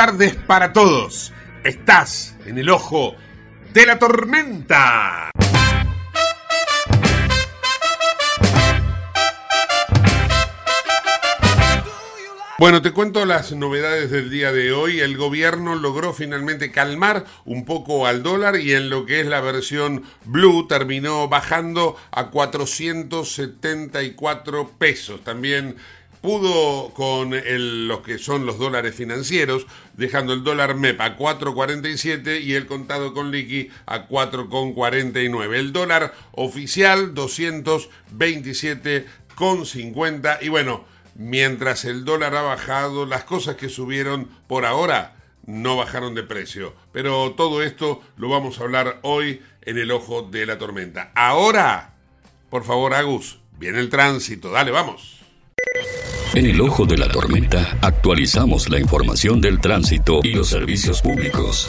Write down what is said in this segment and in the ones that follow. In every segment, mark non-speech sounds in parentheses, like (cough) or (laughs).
Tardes para todos. Estás en el ojo de la tormenta. Bueno, te cuento las novedades del día de hoy. El gobierno logró finalmente calmar un poco al dólar y en lo que es la versión blue terminó bajando a 474 pesos. También pudo con el, los que son los dólares financieros, dejando el dólar MEP a 4.47 y el contado con liqui a 4.49. El dólar oficial 227.50 y bueno, mientras el dólar ha bajado, las cosas que subieron por ahora no bajaron de precio. Pero todo esto lo vamos a hablar hoy en el ojo de la tormenta. Ahora, por favor, Agus, viene el tránsito. Dale, vamos. En el ojo de la tormenta actualizamos la información del tránsito y los servicios públicos.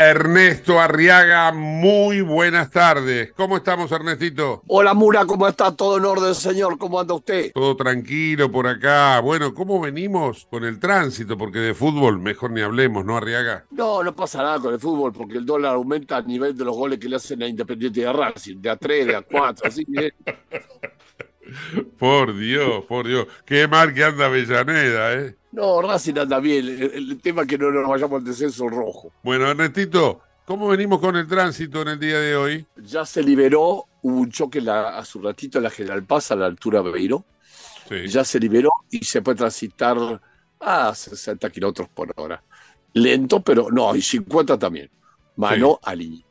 Ernesto Arriaga, muy buenas tardes. ¿Cómo estamos, Ernestito? Hola Mura, ¿cómo está? Todo en orden, señor. ¿Cómo anda usted? Todo tranquilo por acá. Bueno, ¿cómo venimos con el tránsito? Porque de fútbol mejor ni hablemos, ¿no, Arriaga? No, no pasa nada con el fútbol porque el dólar aumenta a nivel de los goles que le hacen a Independiente de Racing, de a 3, de a 4, así que... (laughs) Por Dios, por Dios. Qué mal que anda Avellaneda, ¿eh? No, Racing anda bien. El, el tema es que no nos vayamos al descenso rojo. Bueno, Ernestito, ¿cómo venimos con el tránsito en el día de hoy? Ya se liberó, hubo un choque la, hace un ratito en la General Paz a la altura de Beiro. Sí. Ya se liberó y se puede transitar a 60 kilómetros por hora. Lento, pero no, y 50 también. Mano a líneas.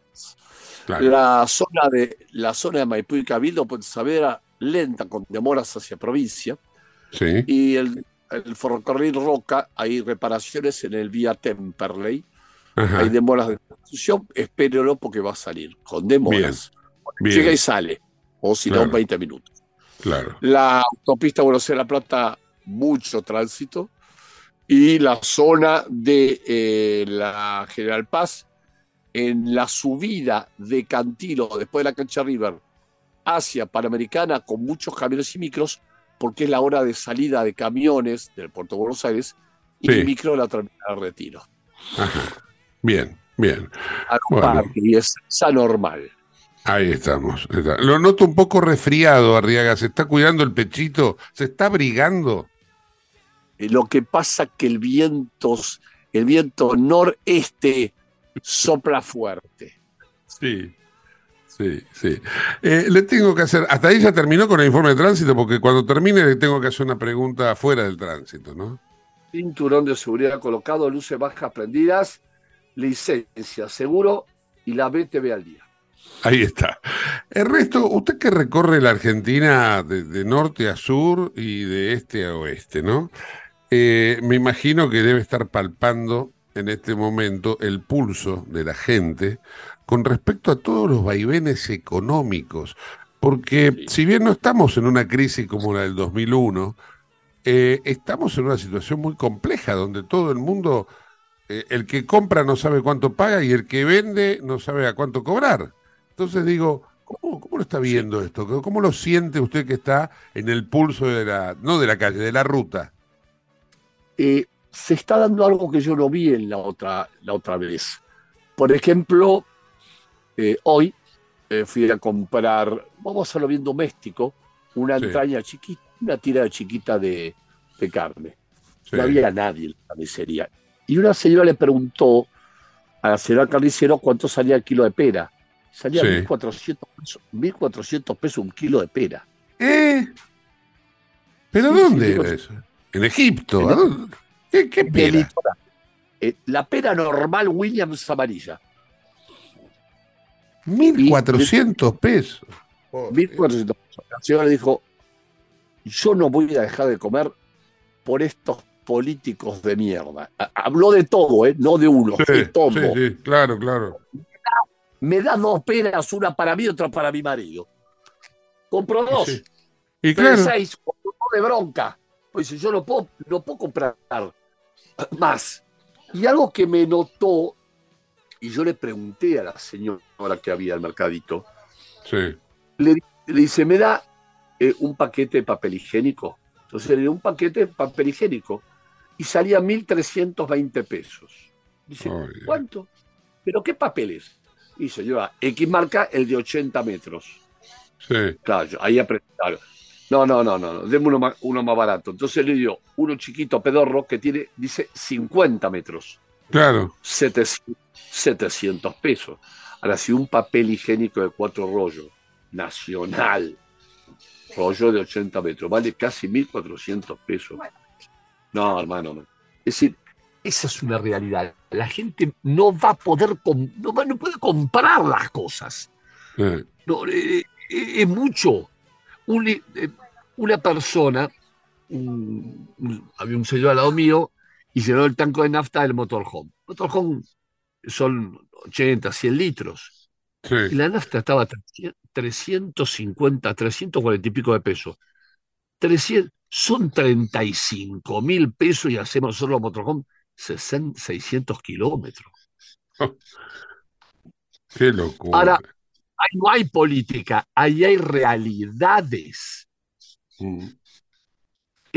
Claro. La zona de la zona de Maipú y Cabildo, pues Saavedra, lenta con demoras hacia provincia. Sí. Y el, el ferrocarril Roca, hay reparaciones en el vía Temperley. Ajá. Hay demoras de construcción, espérelo porque va a salir con demoras. Bien. Llega y sale, o si no, Claro. 20 minutos. Claro. La autopista Buenos Aires-La Plata, mucho tránsito. Y la zona de eh, la General Paz, en la subida de Cantilo, después de la cancha River, hacia Panamericana, con muchos camiones y micros, porque es la hora de salida de camiones del puerto de Buenos Aires y Sí. el micro de la terminal de retiro. Ajá. Bien, bien. A Bueno. parque, y es anormal. Ahí estamos. está. Lo noto un poco resfriado, Arriaga. ¿Se está cuidando el pechito? ¿Se está abrigando? Eh, Lo que pasa que el viento, el viento noreste sopla fuerte. Sí. Sí, sí. Eh, le tengo que hacer, hasta ahí ya terminó con el informe de tránsito, porque cuando termine le tengo que hacer una pregunta fuera del tránsito, ¿no? Cinturón de seguridad colocado, luces bajas prendidas, licencia, seguro y la BTV al día. Ahí está. Ernesto, usted que recorre la Argentina de, de norte a sur y de este a oeste, ¿no? Eh, me imagino que debe estar palpando en este momento el pulso de la gente con respecto a todos los vaivenes económicos, porque Sí. si bien no estamos en una crisis como la del 2001, eh, estamos en una situación muy compleja donde todo el mundo, eh, el que compra no sabe cuánto paga y el que vende no sabe a cuánto cobrar. Entonces digo, ¿cómo, cómo lo está viendo esto? ¿Cómo lo siente usted que está en el pulso de la, no de la calle, de la ruta? Eh, se está dando algo que yo no vi en la otra, la otra vez. Por ejemplo, eh, hoy eh, fui a comprar, vamos a hacerlo bien doméstico, una Sí. entraña chiquita, una tira chiquita de, de carne. Sí. No había nadie en la carnicería. Y una señora le preguntó a la señora carnicero cuánto salía el kilo de pera. Salía Sí. 1.400 pesos, 1.400 pesos un kilo de pera. ¿Eh? ¿Pero dónde era eso? ¿En Egipto? En- ¿A dónde? ¿Qué, pera? la pera normal Williams amarilla. 1.400 pesos. 1.400 pesos. La señora dijo, yo no voy a dejar de comer por estos políticos de mierda. Ha- Habló de todo, ¿eh? no de uno, Sí, de todo. sí, sí, claro, claro. Me da dos peras, una para mí y otra para mi marido. Compró dos. Sí. Y Tres, claro, seis, de bronca. Pues yo no puedo, no puedo comprar más. Y algo que me notó, y yo le pregunté a la señora que había al mercadito, sí. le, le dice, ¿me da eh, un paquete de papel higiénico? Entonces le dio un paquete de papel higiénico y salía 1.320 pesos. Dice. ¿cuánto? ¿Pero qué papel es? Y señora, X marca el de 80 metros. Sí. Claro, yo ahí aprendí. No, no, no, no, no, deme uno más, uno más barato. Entonces le dio uno chiquito pedorro que tiene, dice 50 metros, Claro. 700, 700 pesos. Ahora, si un papel higiénico de cuatro rollos, nacional, rollo de 80 metros, vale casi 1.400 pesos. No, hermano, no. Es decir, esa es una realidad. La gente no va a poder, no, va- no puede comprar las cosas. Eh, No, eh, eh, es mucho. Un- eh, una persona, un- un- había un señor al lado mío y llenó el tanque de nafta del motorhome. Motorhome son 80, 100 litros. Y sí. la nafta estaba a 350, 340 y pico de pesos. 300, son 35 mil pesos y hacemos solo motorhome 60, 600 kilómetros. (laughs) Qué locura. Ahora- Ahí no hay política, ahí hay realidades. Mm.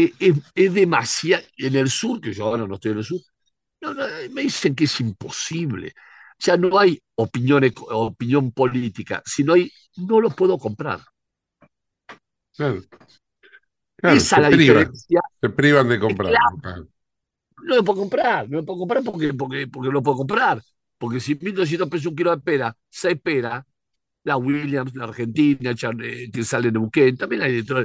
Es, es- es demasiado. En el sur, que yo ahora no estoy en el sur, no, no, me dicen que es imposible. Ya no hay opinión, opinión política, sino hay, no lo puedo comprar. Claro. Claro, Esa se la privan, diferencia. se privan de comprar. claro. No lo puedo comprar, no lo puedo comprar porque, porque, porque no lo puedo comprar. Porque si 1.200 pesos un kilo de pera, seis pera, la Williams, la Argentina, eh, que sale en Neuquén, también hay de todo.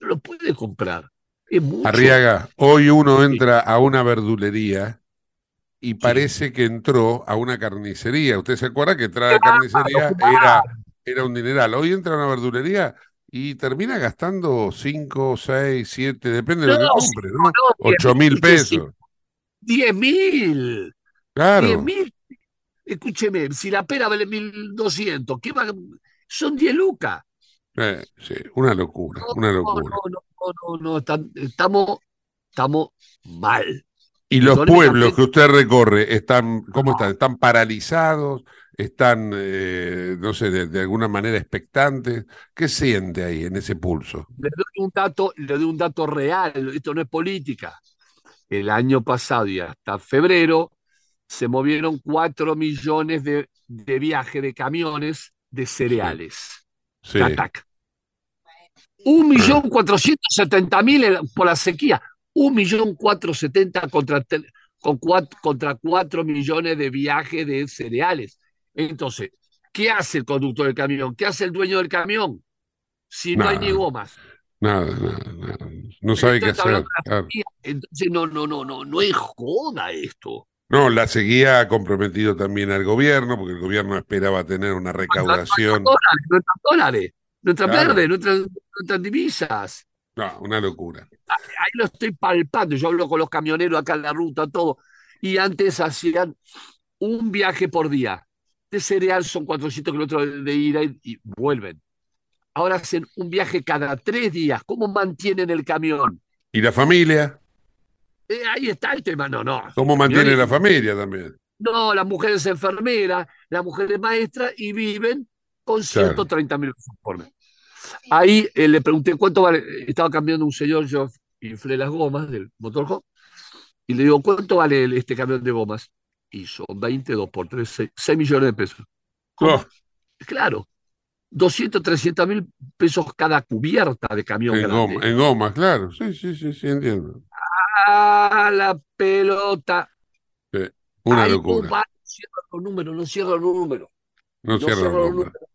No lo puede comprar. Es mucho. Arriaga, hoy uno entra a una verdulería y parece que entró a una carnicería. ¿Usted se acuerda que entrar a la carnicería era, era un dineral? Hoy entra a una verdulería y termina gastando 5, 6, 7, depende de lo que compre, ¿no? no, 8 mil pesos. 10 mil. 10 Claro. mil. Escúcheme, si la pera vale 1.200, ¿qué va? Son 10 lucas. Eh, sí, una locura, una No, locura. no, no, no, estamos, estamos mal. Y los pueblos que usted recorre están, ¿cómo están? ¿Están paralizados? ¿Están, eh, no sé, de, de alguna manera expectantes? ¿Qué siente ahí en ese pulso? Le doy un dato, le doy un dato real, esto no es política. El año pasado y hasta febrero se movieron 4 millones de, de viajes de camiones de cereales. Sí. Un millón cuatrocientos setenta mil por la sequía. Un millón cuatrocientos contra, con cuatro, contra cuatro millones de viajes de cereales. Entonces, ¿qué hace el conductor del camión? ¿Qué hace el dueño del camión? Si no hay ni gomas. nada, nada, nada. No sabe qué hacer. claro. Entonces, no, no, no, no, no es joda esto. No, la sequía ha comprometido también al gobierno, porque el gobierno esperaba tener una recaudación. Dólares, dólares, nuestras Claro. verdes, nuestras, nuestras divisas. No, una locura. ahí lo estoy palpando. Yo hablo con los camioneros acá en la ruta, todo. Y antes hacían un viaje por día. De cereal son 400 kilómetros de ida y, y vuelven. Ahora hacen un viaje cada tres días. ¿Cómo mantienen el camión? ¿Y la familia? Eh, ahí está el tema. No, no. ¿Cómo mantiene la familia también? No, la mujer es enfermera, la mujer es maestra y viven con Claro. 130 mil pesos por mes. Ahí eh, le pregunté cuánto vale. Estaba cambiando un señor, yo inflé las gomas del motorhome Y le digo, ¿cuánto vale este camión de gomas? Y son 22 por 3, 6, millones de pesos. ¿Cómo? Claro, 200, 300 mil pesos cada cubierta de camión en grande. Goma, en goma, claro. Sí, sí, sí, sí, entiendo. Ah, la pelota. Sí, una Ahí locura. no cierra los números, no cierra los números. No No cierra cierra el los número. números.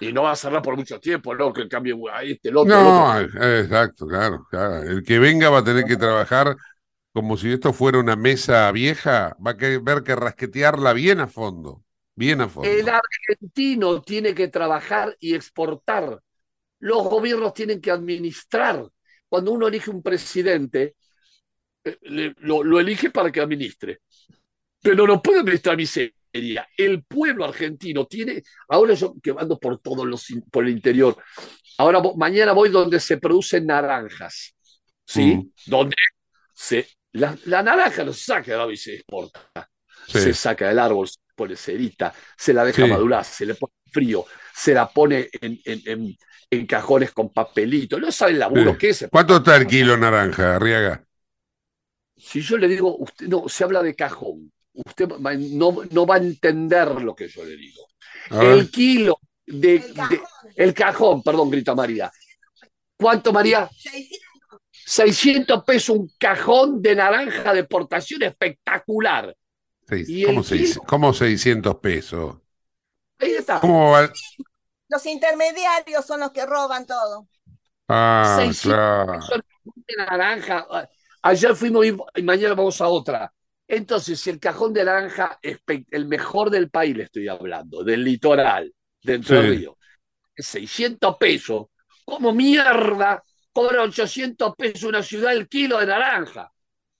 Y no va a cerrar por mucho tiempo, ¿no? Que cambie a este, el otro, el otro. No, exacto, claro, claro. El que venga va a tener que trabajar como si esto fuera una mesa vieja, va a ver que rasquetearla bien a fondo, bien a fondo. El argentino tiene que trabajar y exportar. Los gobiernos tienen que administrar. Cuando uno elige un presidente, eh, lo elige para que administre. Pero no puede administrar miseria. El pueblo argentino tiene, ahora yo que ando por todos los por el interior, ahora mañana voy donde se producen naranjas, ¿sí? Mm. Donde se, la, la naranja no se saca del árbol y se exporta Sí. se saca del árbol, se pone cerita, se la deja Sí. madurar, se le pone frío, se la pone en, en- en- en cajones con papelito. No sabe el laburo Sí. que es. ¿Cuánto está el kilo naranja, Arriaga? Si yo le digo, usted no, se habla de cajón. Usted va- no, no va a entender lo que yo le digo. El kilo de, de- el cajón, perdón, grita María. ¿Cuánto, María? 600 pesos un cajón de naranja de portación espectacular. El ¿Cómo, seis- kilo- cómo 600 pesos? Ahí está. ¿Cómo va? Los intermediarios son los que roban todo. Ah, 600 claro. pesos de naranja. Ayer fuimos y mañana vamos a otra. Entonces, si el cajón de naranja es el mejor del país, le estoy hablando, del litoral, de Entre Sí. Ríos, es 600 pesos. ¿Cómo mierda cobra 800 pesos una ciudad el kilo de naranja?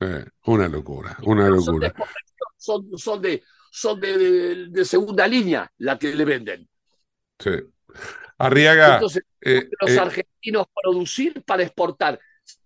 Eh, una locura, una Son de, locura. son, son de, son de, de- de segunda línea la que le venden. Sí. Arriaga, Entonces, eh, los eh, argentinos producir para exportar.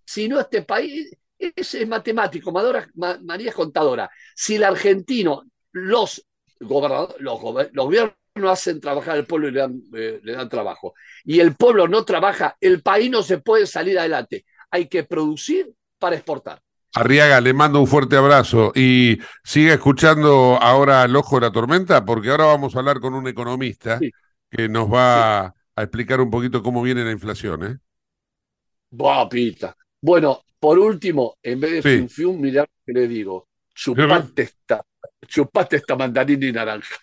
Si no, este país es, es matemático, Madora- Ma- María es contadora. Si el argentino, los, gobernadores, los, gobiernos hacen trabajar al pueblo y le dan, eh, le dan trabajo, y el pueblo no trabaja, el país no se puede salir adelante. Hay que producir para exportar. Arriaga, le mando un fuerte abrazo y sigue escuchando ahora el ojo de la tormenta, porque ahora vamos a hablar con un economista Sí. que nos va a explicar un poquito cómo viene la inflación, ¿eh? Pita. Bueno, por último, en vez de Sí. fium fium, mirá lo que le digo. Chupate esta, chupate esta mandarina y naranja.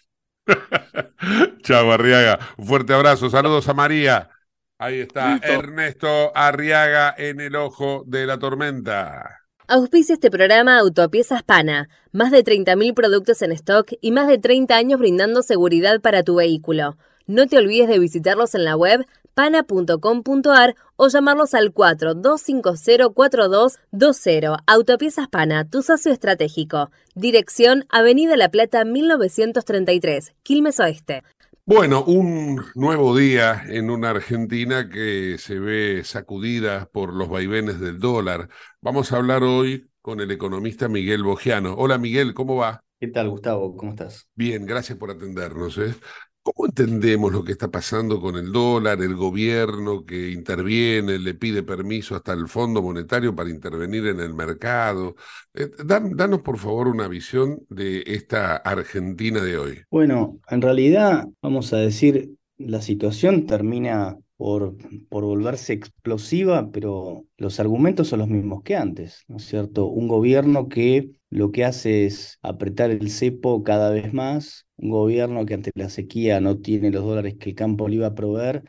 (laughs) Chao, Arriaga. Un fuerte abrazo. Saludos a María. Ahí está Listo. Ernesto Arriaga en el ojo de la tormenta. Auspicia este programa Autopiezas Pana. Más de 30.000 productos en stock y más de 30 años brindando seguridad para tu vehículo. No te olvides de visitarlos en la web pana.com.ar o llamarlos al 42504220. Autopiezas Pana, tu socio estratégico. Dirección Avenida La Plata 1933, Quilmes Oeste. Bueno, un nuevo día en una Argentina que se ve sacudida por los vaivenes del dólar. Vamos a hablar hoy con el economista Miguel Bogiano. Hola Miguel, ¿cómo va? ¿Qué tal, Gustavo? ¿Cómo estás? Bien, gracias por atendernos. ¿eh? ¿Cómo entendemos lo que está pasando con el dólar, el gobierno que interviene, le pide permiso hasta el Fondo Monetario para intervenir en el mercado? Eh, dan- danos, por favor, una visión de esta Argentina de hoy. Bueno, en realidad, vamos a decir, la situación termina por, por volverse explosiva, pero los argumentos son los mismos que antes, ¿no es cierto? Un gobierno que lo que hace es apretar el cepo cada vez más, un gobierno que ante la sequía no tiene los dólares que el campo le iba a proveer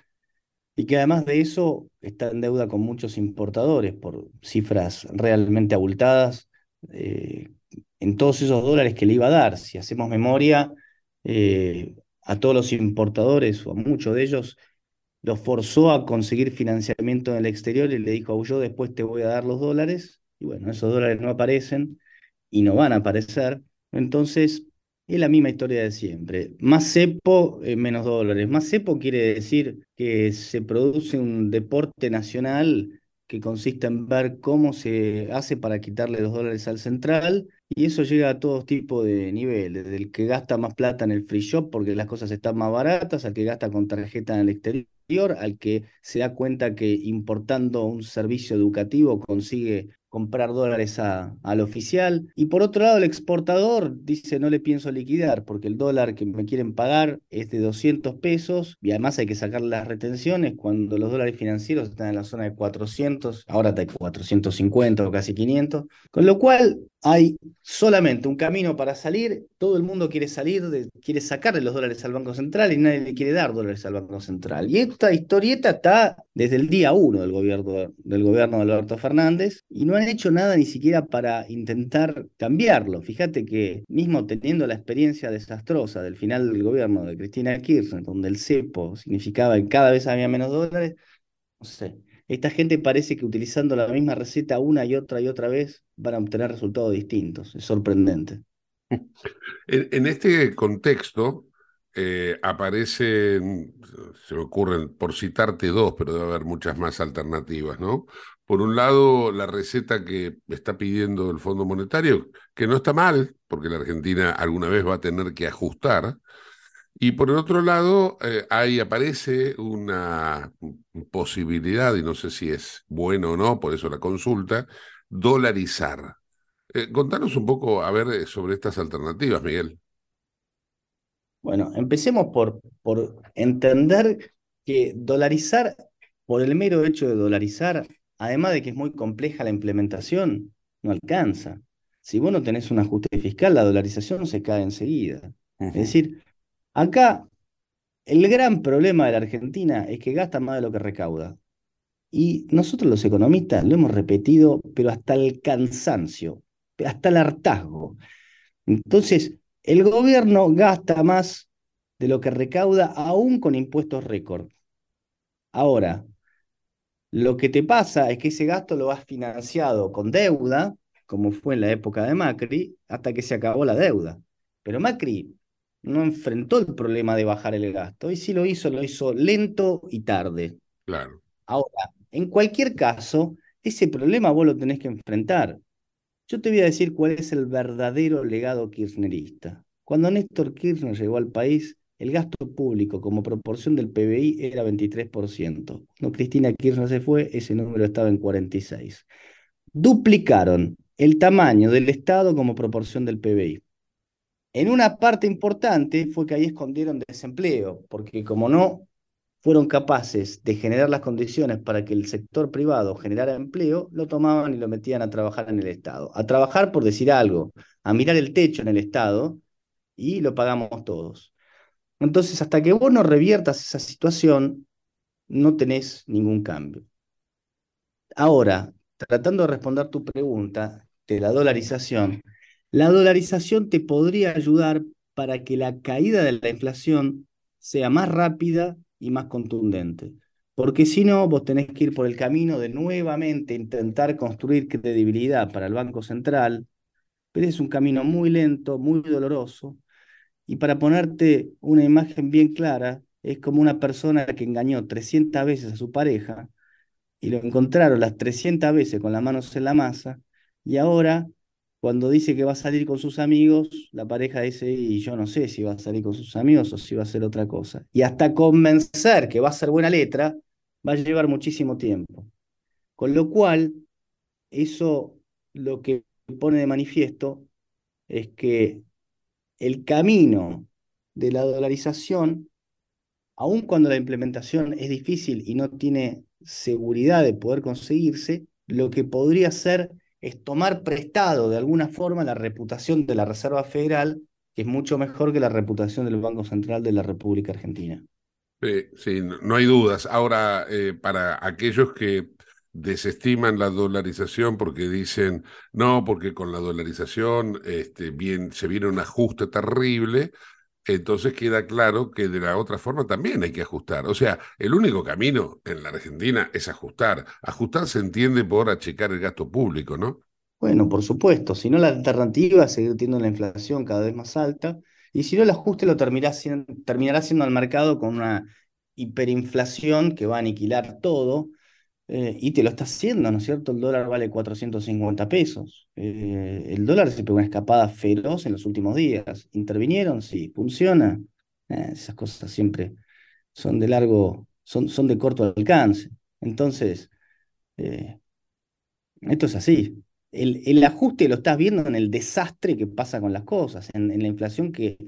y que además de eso está en deuda con muchos importadores por cifras realmente abultadas. eh, en todos esos dólares que le iba a dar. Si hacemos memoria, eh, a todos los importadores o a muchos de ellos los forzó a conseguir financiamiento en el exterior y le dijo, yo después te voy a dar los dólares. Y bueno, esos dólares no aparecen y no van a aparecer. Entonces, es la misma historia de siempre. Más cepo, eh, menos dólares. Más cepo quiere decir que se produce un deporte nacional que consiste en ver cómo se hace para quitarle los dólares al central, y eso llega a todo tipo de niveles, desde el que gasta más plata en el free shop porque las cosas están más baratas, al que gasta con tarjeta en el exterior, al que se da cuenta que importando un servicio educativo consigue comprar dólares al oficial. Y por otro lado, el exportador dice no le pienso liquidar porque el dólar que me quieren pagar es de 200 pesos y además hay que sacar las retenciones cuando los dólares financieros están en la zona de 400, ahora está 450 o casi 500. Con lo cual hay solamente un camino para salir, todo el mundo quiere salir, de, quiere sacarle los dólares al Banco Central y nadie le quiere dar dólares al Banco Central. Y esta historieta está desde el día uno del gobierno, del gobierno de Alberto Fernández y no han hecho nada ni siquiera para intentar cambiarlo. Fíjate que mismo teniendo la experiencia desastrosa del final del gobierno de Cristina Kirchner, donde el cepo significaba que cada vez había menos dólares, no sé, esta gente parece que utilizando la misma receta una y otra y otra vez van a obtener resultados distintos. Es sorprendente. En, este contexto eh, aparecen, se me ocurren, por citarte dos, pero debe haber muchas más alternativas, ¿no? Por un lado, la receta que está pidiendo el Fondo Monetario, que no está mal, porque la Argentina alguna vez va a tener que ajustar, y por el otro lado, eh, ahí aparece una posibilidad, y no sé si es bueno o no, por eso la consulta, dolarizar. Eh, contanos un poco, a ver, eh, sobre estas alternativas, Miguel. Bueno, empecemos por, por entender que dolarizar, por el mero hecho de dolarizar, además de que es muy compleja la implementación, no alcanza. Si vos no tenés un ajuste fiscal, la dolarización se cae enseguida. Es decir, Acá el gran problema de la Argentina es que gasta más de lo que recauda. Y nosotros los economistas lo hemos repetido, pero hasta el cansancio, hasta el hartazgo. Entonces, el gobierno gasta más de lo que recauda aún con impuestos récord. Ahora, lo que te pasa es que ese gasto lo has financiado con deuda, como fue en la época de Macri, hasta que se acabó la deuda. Pero Macri no enfrentó el problema de bajar el gasto. Y si lo hizo, lo hizo lento y tarde. Claro. Ahora, en cualquier caso, ese problema vos lo tenés que enfrentar. Yo te voy a decir cuál es el verdadero legado kirchnerista. Cuando Néstor Kirchner llegó al país, el gasto público como proporción del PBI era 23%. Cuando Cristina Kirchner se fue, ese número estaba en 46%. Duplicaron el tamaño del Estado como proporción del PBI. En una parte importante fue que ahí escondieron desempleo, porque como no fueron capaces de generar las condiciones para que el sector privado generara empleo, lo tomaban y lo metían a trabajar en el Estado. A trabajar por decir algo, a mirar el techo en el Estado y lo pagamos todos. Entonces, hasta que vos no reviertas esa situación, no tenés ningún cambio. Ahora, tratando de responder tu pregunta de la dolarización, la dolarización te podría ayudar para que la caída de la inflación sea más rápida y más contundente. Porque si no, vos tenés que ir por el camino de nuevamente intentar construir credibilidad para el Banco Central, pero es un camino muy lento, muy doloroso. Y para ponerte una imagen bien clara, es como una persona que engañó 300 veces a su pareja y lo encontraron las 300 veces con las manos en la masa y ahora cuando dice que va a salir con sus amigos, la pareja dice, y yo no sé si va a salir con sus amigos o si va a hacer otra cosa. Y hasta convencer que va a ser buena letra, va a llevar muchísimo tiempo. Con lo cual, eso lo que pone de manifiesto es que el camino de la dolarización, aun cuando la implementación es difícil y no tiene seguridad de poder conseguirse, lo que podría ser es tomar prestado de alguna forma la reputación de la Reserva Federal, que es mucho mejor que la reputación del Banco Central de la República Argentina. Sí, no hay dudas. Ahora, eh, para aquellos que desestiman la dolarización porque dicen, no, porque con la dolarización este, bien, se viene un ajuste terrible, entonces queda claro que de la otra forma también hay que ajustar. O sea, el único camino en la Argentina es ajustar. Ajustar se entiende por achicar el gasto público, ¿no? Bueno, por supuesto. Si no, la alternativa es seguir teniendo la inflación cada vez más alta. Y si no, el ajuste lo terminará siendo, terminará siendo al mercado con una hiperinflación que va a aniquilar todo eh, y te lo está haciendo, ¿no es cierto? El dólar vale 450 pesos. Eh, el dólar se pegó una escapada feroz en los últimos días. ¿Intervinieron? Sí. ¿Funciona? Eh, esas cosas siempre son de largo, son, son de corto alcance. Entonces, Esto es así. El, el ajuste lo estás viendo en el desastre que pasa con las cosas, en, la inflación que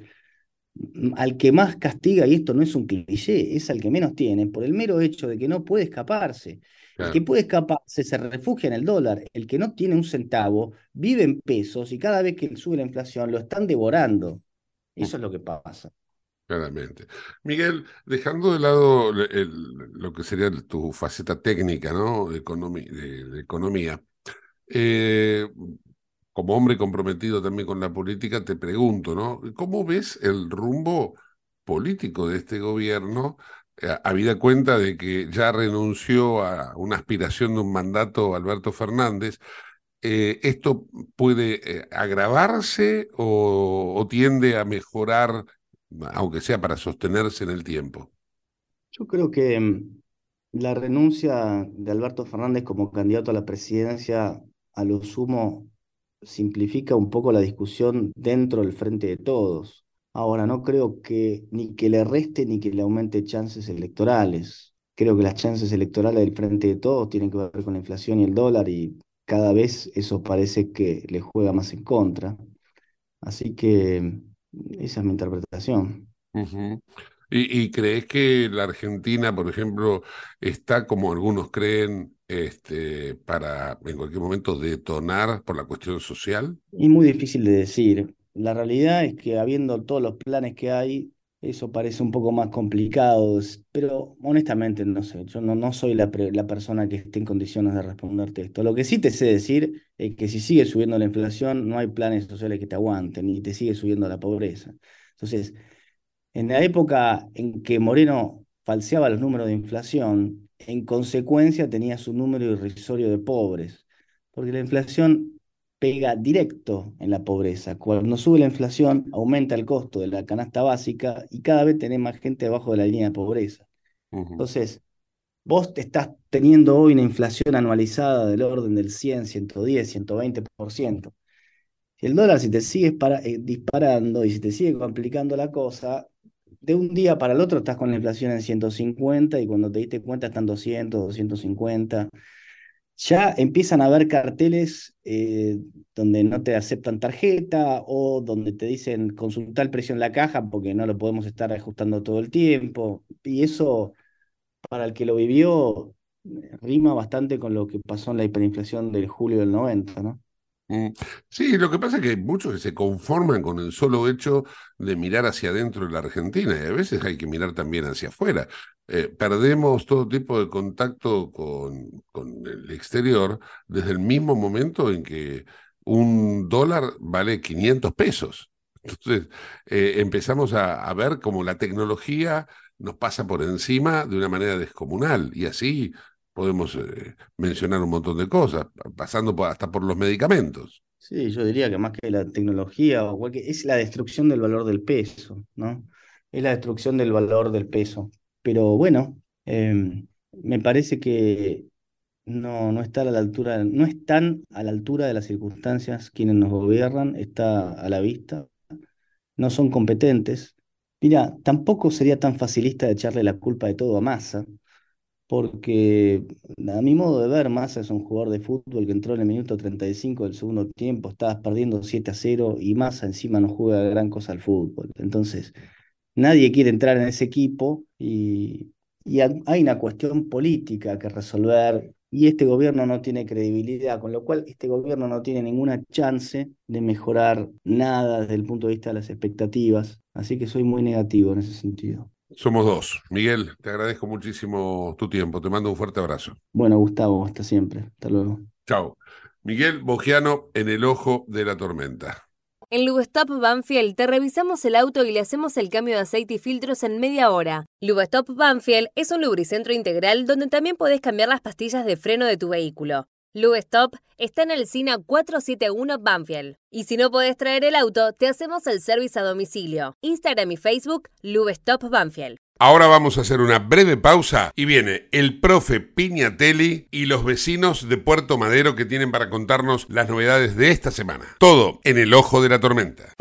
mm, al que más castiga, y esto no es un cliché, es al que menos tiene, por el mero hecho de que no puede escaparse. El que puede escaparse se refugia en el dólar. El que no tiene un centavo vive en pesos y cada vez que sube la inflación lo están devorando. Eso es lo que pasa. Claramente. Miguel, dejando de lado el- lo que sería tu faceta técnica, ¿no? De, economi- de- de economía, eh, como hombre comprometido también con la política, te pregunto, ¿no? ¿Cómo ves el rumbo político de este gobierno, habida cuenta de que ya renunció a una aspiración de un mandato Alberto Fernández? Eh, ¿esto puede eh, agravarse o, o tiende a mejorar, aunque sea para sostenerse en el tiempo? Yo creo que mm, la renuncia de Alberto Fernández como candidato a la presidencia, a lo sumo, simplifica un poco la discusión dentro del frente de todos. Ahora, no creo que ni que le reste ni que le aumente chances electorales. Creo que las chances electorales del frente de todos tienen que ver con la inflación y el dólar y cada vez eso parece que le juega más en contra. Así que esa es mi interpretación. ¿Y, y crees que la Argentina, por ejemplo, está, como algunos creen, este, para en cualquier momento detonar por la cuestión social? Y muy difícil de decir. La realidad es que habiendo todos los planes que hay, eso parece un poco más complicado, pero honestamente no sé, yo no, no soy la, la persona que esté en condiciones de responderte esto. Lo que sí te sé decir es que si sigue subiendo la inflación, no hay planes sociales que te aguanten y te sigue subiendo la pobreza. Entonces, en la época en que Moreno falseaba los números de inflación, en consecuencia tenía su número irrisorio de pobres, porque la inflación pega directo en la pobreza. Cuando sube la inflación, aumenta el costo de la canasta básica y cada vez tenés más gente abajo de la línea de pobreza. Entonces, vos te estás teniendo hoy una inflación anualizada del orden del 100, 110, 120%. Si el dólar si te sigue para- eh, disparando y si te sigue complicando la cosa, de un día para el otro estás con la inflación en 150 y cuando te diste cuenta están 200, 250. Ya empiezan a haber carteles eh, donde no te aceptan tarjeta o donde te dicen consultar el precio en la caja porque no lo podemos estar ajustando todo el tiempo. Y eso, para el que lo vivió, rima bastante con lo que pasó en la hiperinflación del julio del 90, ¿no? Mm. Sí, lo que pasa es que muchos que se conforman con el solo hecho de mirar hacia adentro de la Argentina y a veces hay que mirar también hacia afuera. Eh, perdemos todo tipo de contacto con, con el exterior desde el mismo momento en que un dólar vale 500 pesos. Entonces, eh, empezamos a, a ver cómo la tecnología nos pasa por encima de una manera descomunal y así podemos eh, mencionar un montón de cosas, pasando hasta por los medicamentos. Sí, yo diría que más que la tecnología o es la destrucción del valor del peso, ¿no? Es la destrucción del valor del peso. Pero bueno, em, me parece que no, no está a la altura, no están a la altura de las circunstancias quienes nos gobiernan, está a la vista, no son competentes. Mira, tampoco sería tan facilista de echarle la culpa de todo a Massa, porque a mi modo de ver, Massa es un jugador de fútbol que entró en el minuto 35 del segundo tiempo, estabas perdiendo 7 a 0 y Massa encima no juega gran cosa al fútbol. Entonces, nadie quiere entrar en ese equipo y, y ha- hay una cuestión política que resolver y este gobierno no tiene credibilidad, con lo cual este gobierno no tiene ninguna chance de mejorar nada desde el punto de vista de las expectativas. Así que soy muy negativo en ese sentido. Somos dos. Miguel, te agradezco muchísimo tu tiempo. Te mando un fuerte abrazo. Bueno, Gustavo, hasta siempre. Hasta luego. Chao. Miguel Bogiano en el ojo de la tormenta. En Lubestop Banfield te revisamos el auto y le hacemos el cambio de aceite y filtros en media hora. Lubestop Banfield es un lubricentro integral donde también podés cambiar las pastillas de freno de tu vehículo. Lubestop está en el SINA 471 Banfield. Y si no podés traer el auto, te hacemos el servicio a domicilio. Instagram y Facebook Lubestop Banfield. Ahora vamos a hacer una breve pausa y viene el profe Piñatelli y los vecinos de Puerto Madero que tienen para contarnos las novedades de esta semana. Todo en el ojo de la tormenta.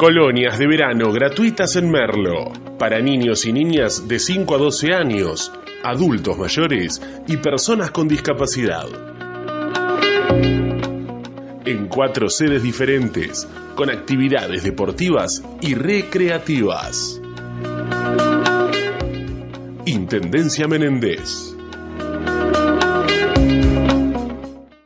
Colonias de verano gratuitas en Merlo. Para niños y niñas de 5 a 12 años, adultos mayores y personas con discapacidad. En cuatro sedes diferentes, con actividades deportivas y recreativas. Intendencia Menéndez.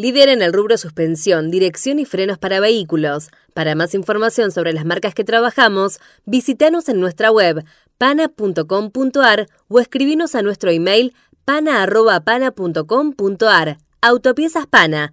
líder en el rubro suspensión, dirección y frenos para vehículos. Para más información sobre las marcas que trabajamos, visítanos en nuestra web pana.com.ar o escribinos a nuestro email pana.pana.com.ar. Autopiezas Pana,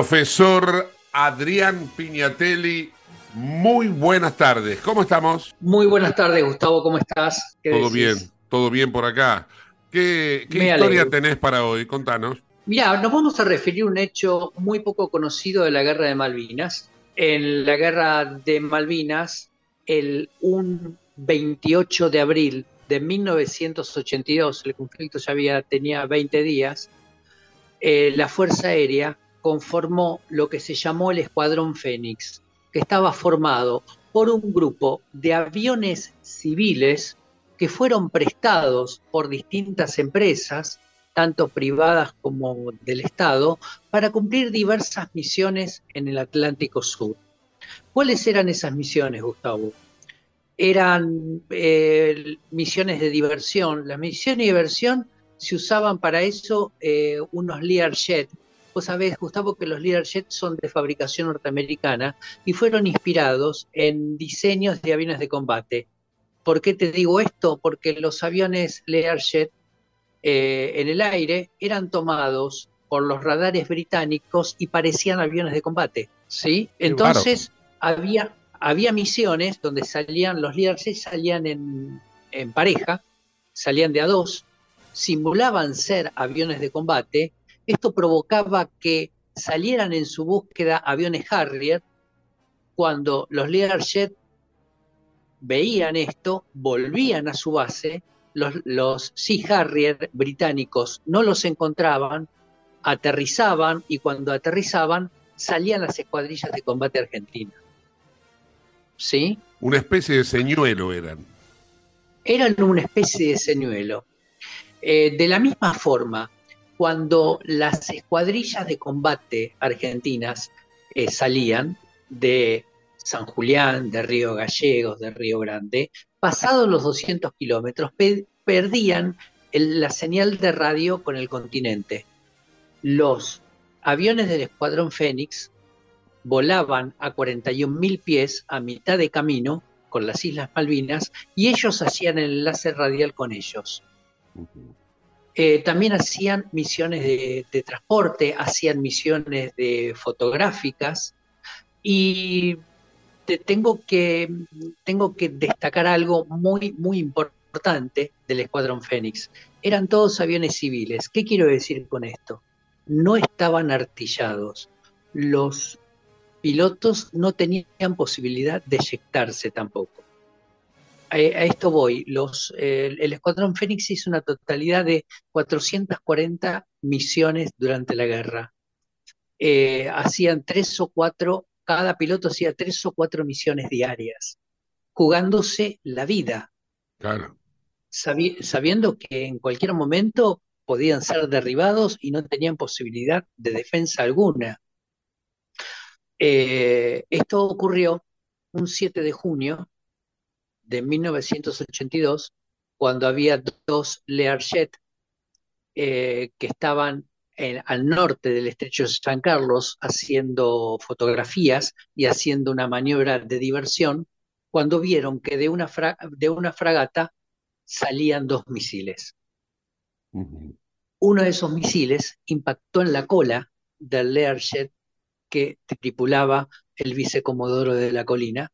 Profesor Adrián Piñatelli, muy buenas tardes. ¿Cómo estamos? Muy buenas tardes, Gustavo. ¿Cómo estás? Todo bien, todo bien por acá. ¿Qué, qué historia alegro. tenés para hoy? Contanos. Mira, nos vamos a referir a un hecho muy poco conocido de la Guerra de Malvinas. En la Guerra de Malvinas, el un 28 de abril de 1982, el conflicto ya había, tenía 20 días, eh, la Fuerza Aérea conformó lo que se llamó el Escuadrón Fénix, que estaba formado por un grupo de aviones civiles que fueron prestados por distintas empresas, tanto privadas como del Estado, para cumplir diversas misiones en el Atlántico Sur. ¿Cuáles eran esas misiones, Gustavo? Eran eh, misiones de diversión. Las misiones de diversión se usaban para eso eh, unos Learjet, Vos sabés, Gustavo, que los Learjet son de fabricación norteamericana y fueron inspirados en diseños de aviones de combate. ¿Por qué te digo esto? Porque los aviones Learjet eh, en el aire eran tomados por los radares británicos y parecían aviones de combate. ¿sí? Entonces había, había misiones donde salían, los Learjet salían en, en pareja, salían de a dos, simulaban ser aviones de combate esto provocaba que salieran en su búsqueda aviones Harrier. Cuando los Learjet veían esto, volvían a su base, los, los Sea Harrier británicos no los encontraban, aterrizaban y cuando aterrizaban salían las escuadrillas de combate argentinas. ¿Sí? Una especie de señuelo eran. Eran una especie de señuelo. Eh, de la misma forma, cuando las escuadrillas de combate argentinas eh, salían de San Julián, de Río Gallegos, de Río Grande, pasados los 200 kilómetros, pe perdían la señal de radio con el continente. Los aviones del Escuadrón Fénix volaban a 41.000 pies a mitad de camino con las Islas Malvinas y ellos hacían el enlace radial con ellos. Eh, también hacían misiones de, transporte, hacían misiones de fotográficas y te tengo, que, tengo que destacar algo muy, muy importante del Escuadrón Fénix. Eran todos aviones civiles. ¿Qué quiero decir con esto? No estaban artillados. Los pilotos no tenían posibilidad de eyectarse tampoco. A, esto voy. Los, el Escuadrón Fénix hizo una totalidad de 440 misiones durante la guerra. Eh, hacían tres o cuatro, cada piloto hacía tres o cuatro misiones diarias, jugándose la vida. Claro. sabiendo que en cualquier momento podían ser derribados y no tenían posibilidad de defensa alguna. Eh, esto ocurrió un 7 de junio de 1982, cuando había dos Learjet eh, que estaban al norte del estrecho de San Carlos haciendo fotografías y haciendo una maniobra de diversión, cuando vieron que de una, de una fragata salían dos misiles. Uno de esos misiles impactó en la cola del Learjet que tripulaba el vicecomodoro de la colina,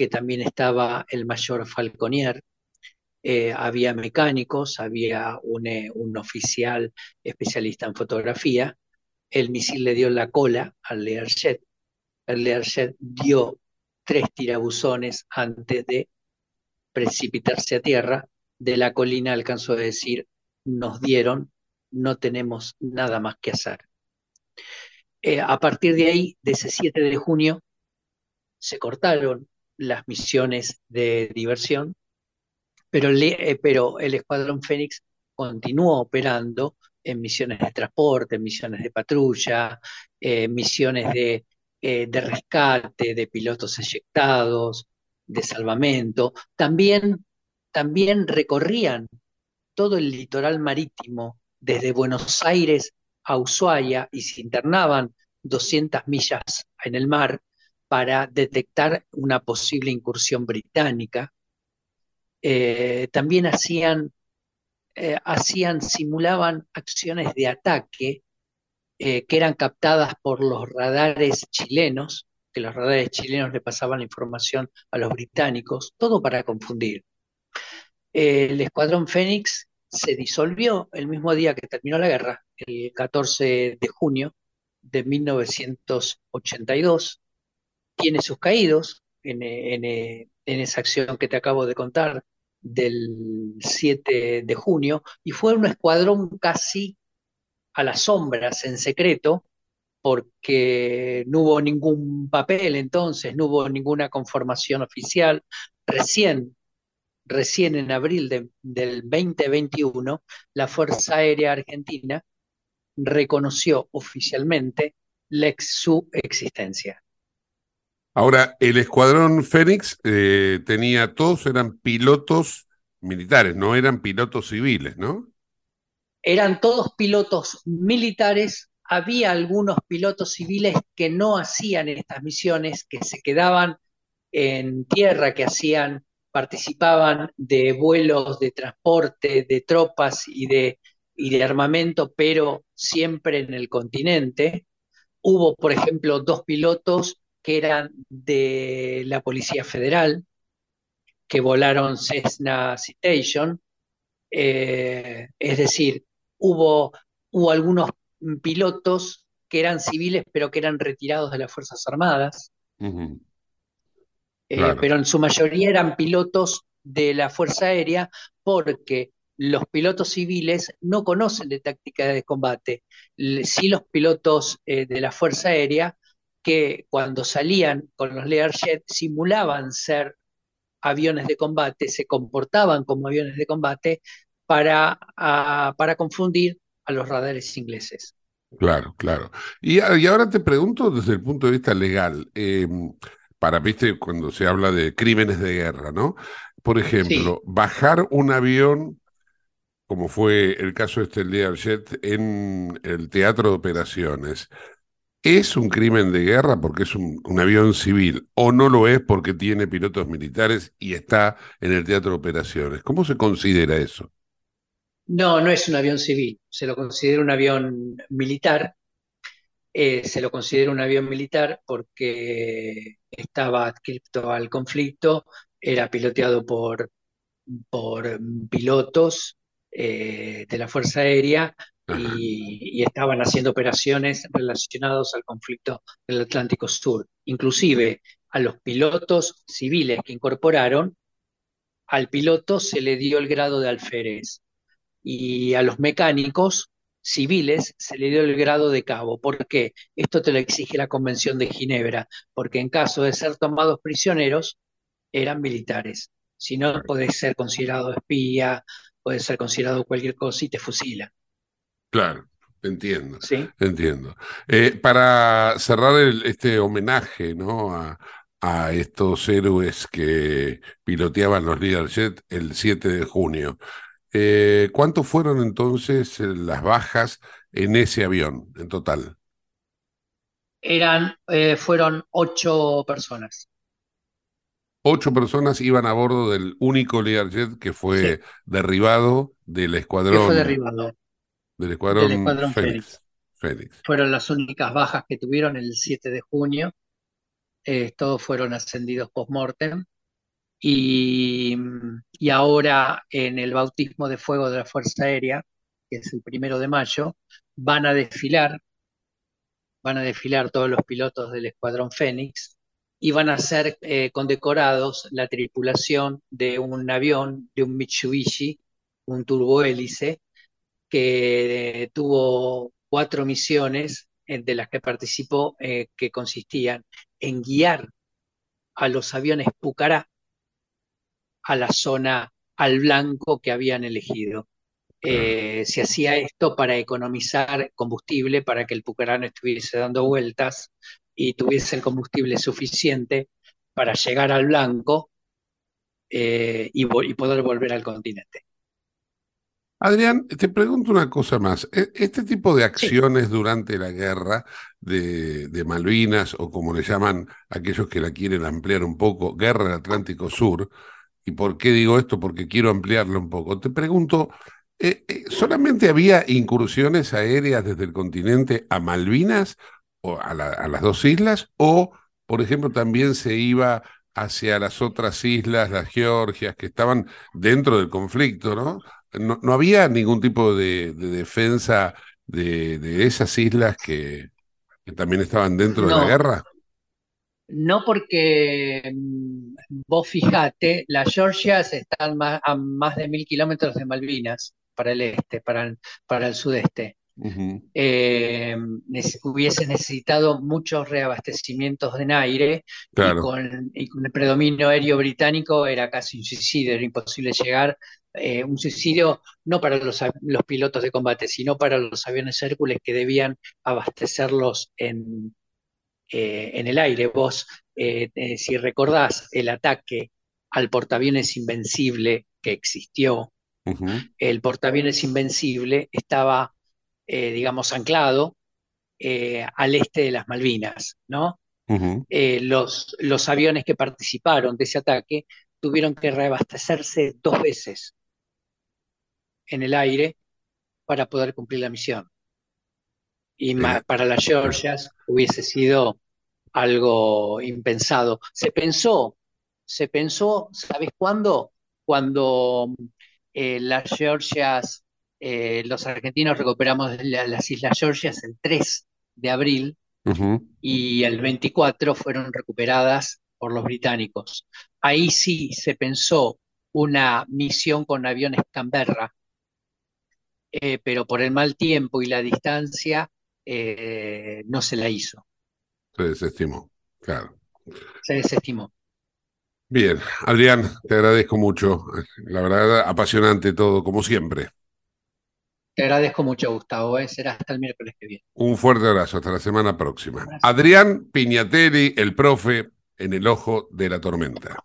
que también estaba el mayor Falconier. Eh, había mecánicos, había un, eh, un, oficial especialista en fotografía. El misil le dio la cola al Learjet. El Learjet dio tres tirabuzones antes de precipitarse a tierra. De la colina alcanzó a decir, nos dieron, no tenemos nada más que hacer. Eh, a partir de ahí, de ese 7 de junio, se cortaron las misiones de diversión, pero, eh, pero el Escuadrón Fénix continuó operando en misiones de transporte, en misiones de patrulla, eh, misiones de, de rescate, de pilotos eyectados, de salvamento. También, también recorrían todo el litoral marítimo, desde Buenos Aires a Ushuaia y se internaban 200 millas en el mar para detectar una posible incursión británica. Eh, también hacían, eh, hacían, simulaban acciones de ataque eh, que eran captadas por los radares chilenos, que los radares chilenos le pasaban la información a los británicos, todo para confundir. el escuadrón Fénix se disolvió el mismo día que terminó la guerra, el 14 de junio de 1982. Tiene sus caídos en, esa acción que te acabo de contar del 7 de junio y fue un escuadrón casi a las sombras, en secreto, porque no hubo ningún papel entonces, no hubo ninguna conformación oficial. Recién recién en abril del 2021, la Fuerza Aérea Argentina reconoció oficialmente su existencia. Ahora, el escuadrón Fénix eh, tenía, todos eran pilotos militares, no eran pilotos civiles, ¿no? Eran todos pilotos militares, había algunos pilotos civiles que no hacían estas misiones, que se quedaban en tierra, que hacían participaban de vuelos de transporte de tropas y de, y de armamento, pero siempre en el continente. Hubo, por ejemplo, dos pilotos que eran de la Policía Federal, que volaron Cessna Citation. Eh, es decir, hubo, hubo algunos pilotos que eran civiles, pero que eran retirados de las Fuerzas Armadas. Eh, pero en su mayoría eran pilotos de la Fuerza Aérea porque los pilotos civiles no conocen de táctica de combate. Sí los pilotos eh, de la Fuerza Aérea que cuando salían con los Learjet simulaban ser aviones de combate, se comportaban como aviones de combate para, para confundir a los radares ingleses. Claro, claro. Y, ahora te pregunto desde el punto de vista legal. Em, para, viste, cuando se habla de crímenes de guerra, ¿no? Por ejemplo, bajar un avión como fue el caso este del Learjet, en el teatro de operaciones, ¿es un crimen de guerra porque es un, avión civil o no lo es porque tiene pilotos militares y está en el teatro de operaciones? ¿Cómo se considera eso? No, no es un avión civil, se lo considera un avión militar. Eh, se lo considera un avión militar porque estaba adscrito al conflicto, era piloteado por, por pilotos eh, de la Fuerza Aérea y, y, estaban haciendo operaciones relacionadas al conflicto del Atlántico Sur. Inclusive a los pilotos civiles que incorporaron, al piloto se le dio el grado de alférez y a los mecánicos civiles se le dio el grado de cabo. ¿Por qué? Esto te lo exige la Convención de Ginebra, porque en caso de ser tomados prisioneros, eran militares. Si no, puede ser considerado espía, puede ser considerado cualquier cosa y te fusila. Claro. Entiendo, ¿Sí? entiendo. Eh, para cerrar el, este homenaje ¿no? a, a, estos héroes que piloteaban los Learjet el 7 de junio, eh, ¿Cuántos fueron entonces eh, las bajas en ese avión en total? Eran, eh, fueron ocho personas. Ocho personas iban a bordo del único Learjet que fue Sí. derribado del que escuadrón, fue derribado del escuadrón, del escuadrón. Fénix. Fueron las únicas bajas que tuvieron el 7 de junio. Eh, todos fueron ascendidos post-mortem. Y, y ahora en el bautismo de fuego de la Fuerza Aérea, que es el primero de mayo, van a desfilar, van a desfilar todos los pilotos del Escuadrón Fénix y van a ser eh, condecorados la tripulación de un avión, de un Mitsubishi, un turbohélice, que tuvo cuatro misiones eh, de las que participó, eh, que consistían en guiar a los aviones Pucará a la zona al blanco que habían elegido. Eh, se hacía esto para economizar combustible, para que el Pucará no estuviese dando vueltas y tuviese el combustible suficiente para llegar al blanco y poder volver al continente. Adrián, te pregunto una cosa más. E- Este tipo de acciones durante la guerra de, de Malvinas, o como le llaman aquellos que la quieren ampliar un poco, Guerra del Atlántico Sur, ¿y por qué digo esto? Porque quiero ampliarlo un poco. Te pregunto, eh, eh, ¿solamente había incursiones aéreas desde el continente a Malvinas o a, la- a las dos islas? ¿O, por ejemplo, también se iba hacia las otras islas, las Georgias, que estaban dentro del conflicto, ¿no? No, no había ningún tipo de, de defensa de, de esas islas que, que también estaban dentro de la guerra. No porque mm, vos fijate, las Georgias están más, a más de mil kilómetros de Malvinas para el este, para el, para el sudeste. Eh, hubiese necesitado muchos reabastecimientos en aire y con, y con el predominio aéreo británico era casi un suicidio, era imposible llegar. Eh, un suicidio no para los, pilotos de combate, sino para los aviones Hércules que debían abastecerlos en, eh, en el aire. Vos, eh, si recordás el ataque al portaaviones Invencible que existió, el portaaviones Invencible estaba, digamos, anclado al este de las Malvinas, ¿no? los aviones que participaron de ese ataque tuvieron que reabastecerse dos veces en el aire para poder cumplir la misión. Y para las Georgias hubiese sido algo impensado. Se pensó, se pensó, ¿sabes cuándo? Cuando eh, las Georgias, eh, los argentinos recuperamos la- las Islas Georgias el 3 de abril y el 24 fueron recuperadas por los británicos. Ahí sí se pensó una misión con aviones Canberra, eh, pero por el mal tiempo y la distancia eh, no se la hizo, Se desestimó, claro. se desestimó. Bien, Adrián, te agradezco mucho. La verdad, apasionante todo, como siempre. Te agradezco mucho, Gustavo. ¿eh? Será hasta el miércoles que viene. Un fuerte abrazo, hasta la semana próxima. Adrián Piñatelli, el profe, en el ojo de la tormenta.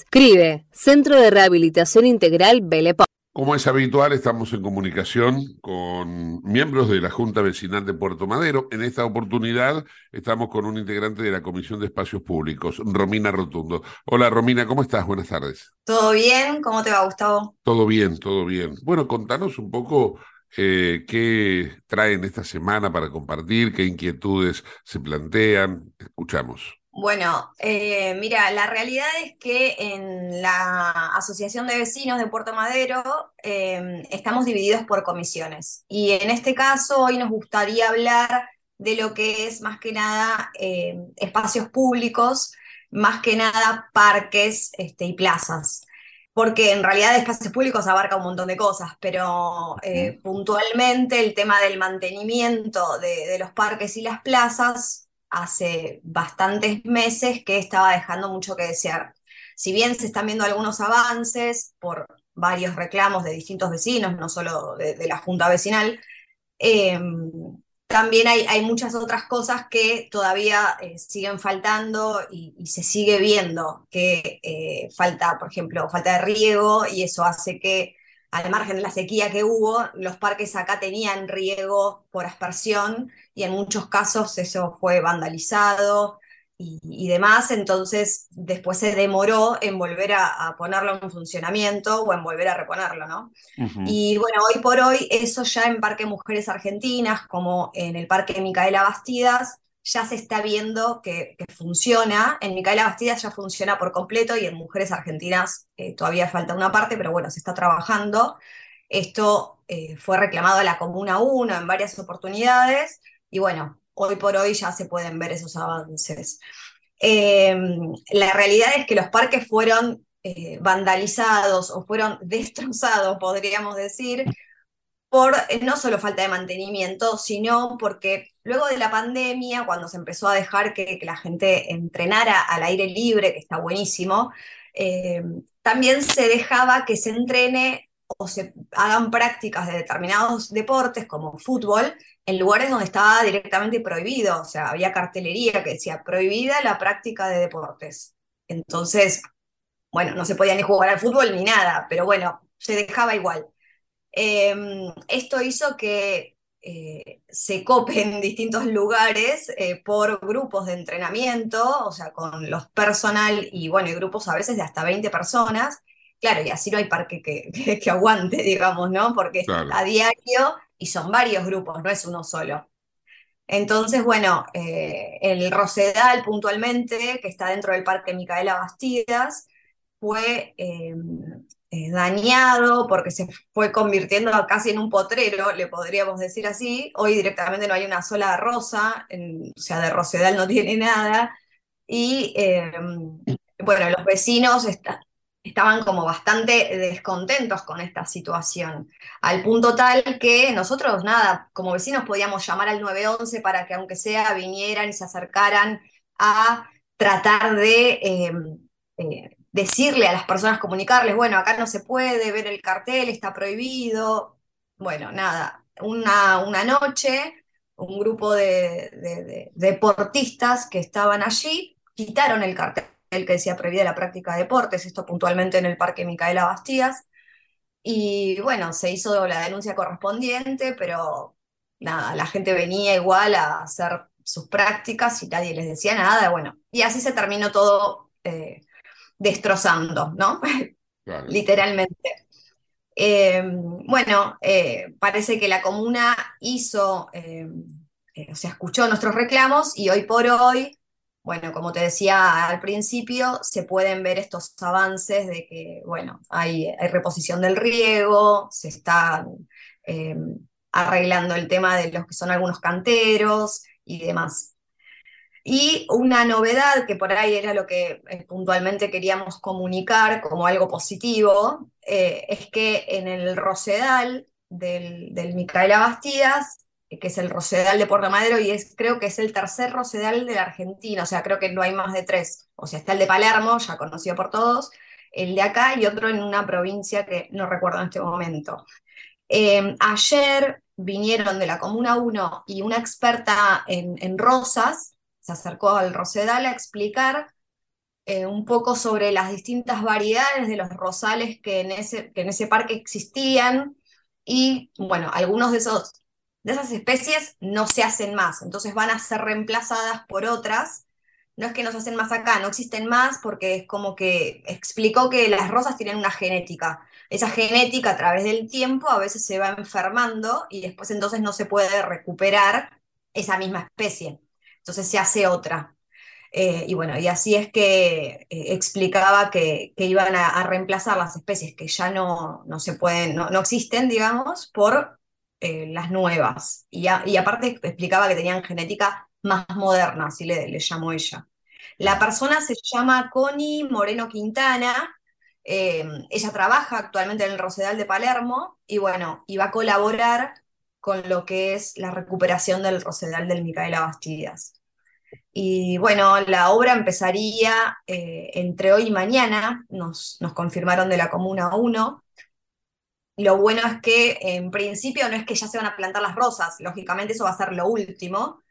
CRIBE, Centro de Rehabilitación Integral Belepo. Como es habitual, estamos en comunicación con miembros de la Junta Vecinal de Puerto Madero. En esta oportunidad estamos con un integrante de la Comisión de Espacios Públicos, Romina Rotundo. Hola Romina, ¿cómo estás? Buenas tardes. ¿Todo bien? ¿Cómo te va, Gustavo? Todo bien, todo bien. Bueno, contanos un poco eh, qué traen esta semana para compartir, qué inquietudes se plantean. Escuchamos. Bueno, eh, mira, la realidad es que en la Asociación de Vecinos de Puerto Madero em, estamos divididos por comisiones. Y en este caso, hoy nos gustaría hablar de lo que es más que nada em, espacios públicos, más que nada parques este, y plazas. Porque en realidad espacios públicos abarca un montón de cosas, pero eh, puntualmente el tema del mantenimiento de los parques y las plazas hace bastantes meses que estaba dejando mucho que desear. Si bien se están viendo algunos avances por varios reclamos de distintos vecinos, no solo de, la Junta Vecinal, em, también hay, muchas otras cosas que todavía eh, siguen faltando y, se sigue viendo que eh, falta, por ejemplo, falta de riego y eso hace que al margen de la sequía que hubo, los parques acá tenían riego por aspersión y en muchos casos eso fue vandalizado y, demás, entonces después se demoró en volver a, ponerlo en funcionamiento o en volver a reponerlo, ¿no? Y bueno, hoy por hoy eso ya en Parque Mujeres Argentinas, como en el Parque Micaela Bastidas, ya se está viendo que, funciona. En Micaela Bastidas ya funciona por completo y en Mujeres Argentinas eh, todavía falta una parte, pero bueno, se está trabajando. Esto eh, fue reclamado a la Comuna 1 en varias oportunidades y bueno, hoy por hoy ya se pueden ver esos avances. Em, la realidad es que los parques fueron eh, vandalizados o fueron (laughs) destrozados, podríamos decir, por no solo falta de mantenimiento, sino porque luego de la pandemia, cuando se empezó a dejar que, la gente entrenara al aire libre, que está buenísimo, eh, también se dejaba que se entrene o se hagan prácticas de determinados deportes como fútbol en lugares donde estaba directamente prohibido, o sea, había cartelería que decía prohibida la práctica de deportes. Entonces, bueno, no se podía ni jugar al fútbol ni nada, pero bueno, se dejaba igual. Em, esto hizo que eh, se copen (laughs) distintos lugares eh, por grupos de entrenamiento, o sea, con los personal y bueno, y grupos a veces de hasta 20 personas. Claro, y así no hay parque que, (laughs) que, aguante, digamos, ¿no? Porque es a diario y son varios grupos, no es uno solo. Entonces, bueno, eh, el Rosedal puntualmente, que está dentro del Parque Micaela Bastidas, fue em, eh, dañado porque se fue convirtiendo casi en un potrero, le podríamos decir así. Hoy directamente no hay una sola rosa, o sea, de Rosedal no (laughs) tiene nada. Y em, bueno, los vecinos estaban como bastante descontentos con esta situación, al punto tal que nosotros, nada, como vecinos podíamos llamar al 911 para que aunque sea vinieran y se acercaran a tratar de... Em, eh, decirle a las personas, comunicarles, bueno, acá no se puede ver el cartel, está prohibido. Bueno, nada, una, una noche, un grupo de, deportistas que estaban allí quitaron el cartel que decía prohibida la práctica de deportes, esto puntualmente en el Parque Micaela Bastías. Y bueno, se hizo la denuncia correspondiente, pero nada, la gente venía igual a hacer sus prácticas y nadie les decía nada. Bueno, y así se terminó todo eh, destrozando, ¿no? (laughs) Literalmente. Eh, bueno, eh, parece que la comuna hizo, eh, o sea, escuchó nuestros reclamos y hoy por hoy, bueno, como te decía al principio, se pueden ver estos avances de que, bueno, hay, hay reposición del riego, se está arreglando el tema de los que son algunos canteros y demás. Y una novedad que por ahí era lo que eh, puntualmente queríamos comunicar como algo positivo, eh, es que en el Rosedal del, del Micaela Bastidas, eh, que es el Rosedal de Puerto Madero, y es, creo que es el tercer Rosedal de la Argentina, o sea, creo que no hay más de tres. O sea, está el de Palermo, ya conocido por todos, el de acá y otro en una provincia que no recuerdo en este momento. ayer vinieron de la Comuna 1 y una experta en, en rosas, se acercó al Rosedal a explicar eh, un poco sobre las distintas variedades de los rosales que en ese, que en ese parque existían y bueno, algunos de, de esas especies no se hacen más, entonces van a ser reemplazadas por otras. No es que no se hacen más acá, no existen más porque es como que explicó que las rosas tienen una genética. Esa genética a través del tiempo a veces se va enfermando y después entonces no se puede recuperar esa misma especie entonces se hace otra. Eh, y bueno, y así es que eh, explicaba que, iban a, reemplazar las especies que ya no, no se pueden, no, existen, digamos, por eh, las nuevas. Y, y, aparte explicaba que tenían genética más moderna, así le, le llamó ella. La persona se llama Connie Moreno Quintana, ella trabaja actualmente en el Rosedal de Palermo y bueno, y va a colaborar con lo que es la recuperación del Rosedal del Micaela Bastidas. Y bueno, la obra empezaría eh, entre hoy y mañana, nos, nos confirmaron de la Comuna 1. Lo bueno es que en principio no es que ya se van a plantar las rosas, lógicamente eso va a ser lo último.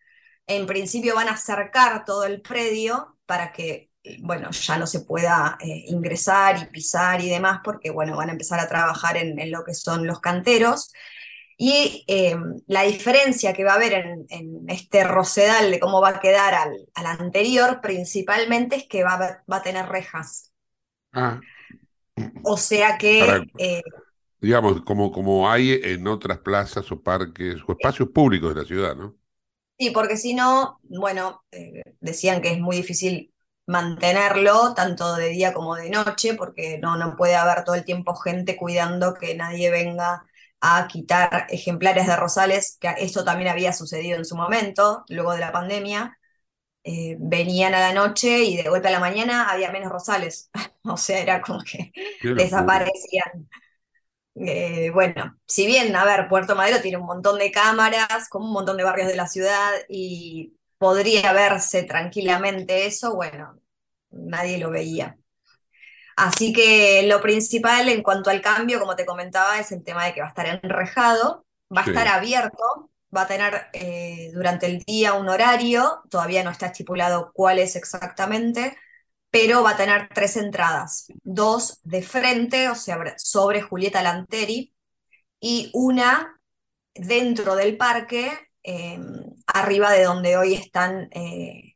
En principio van a acercar todo el predio para que, bueno, ya no se pueda eh, ingresar y pisar y demás, porque, bueno, van a empezar a trabajar en, en lo que son los canteros. Y eh, la diferencia que va a haber en, este rosedal de cómo va a quedar al, anterior, principalmente es que va a, tener rejas. Ah. O sea que... Eh, digamos, como, como hay en otras plazas o parques o espacios públicos de la ciudad, ¿no? Sí, porque si no, bueno, eh, decían que es muy difícil mantenerlo tanto de día como de noche, porque no, no puede haber todo el tiempo gente cuidando que nadie venga a quitar ejemplares de rosales, que esto también había sucedido en su momento, luego de la pandemia. Eh, venían a la noche y de vuelta a la mañana había menos rosales. (laughs) o sea, era como que desaparecían. Eh, bueno, si bien, a ver, Puerto Madero tiene un montón de cámaras, como un montón de barrios de la ciudad y podría verse tranquilamente eso, bueno, nadie lo veía. Así que lo principal en cuanto al cambio, como te comentaba, es el tema de que va a estar enrejado, va a estar abierto, va a tener eh, durante el día un horario, todavía no está estipulado cuál es exactamente, pero va a tener tres entradas, dos de frente, o sea, sobre Julieta Lanteri, y una dentro del parque, em, arriba de donde hoy están eh,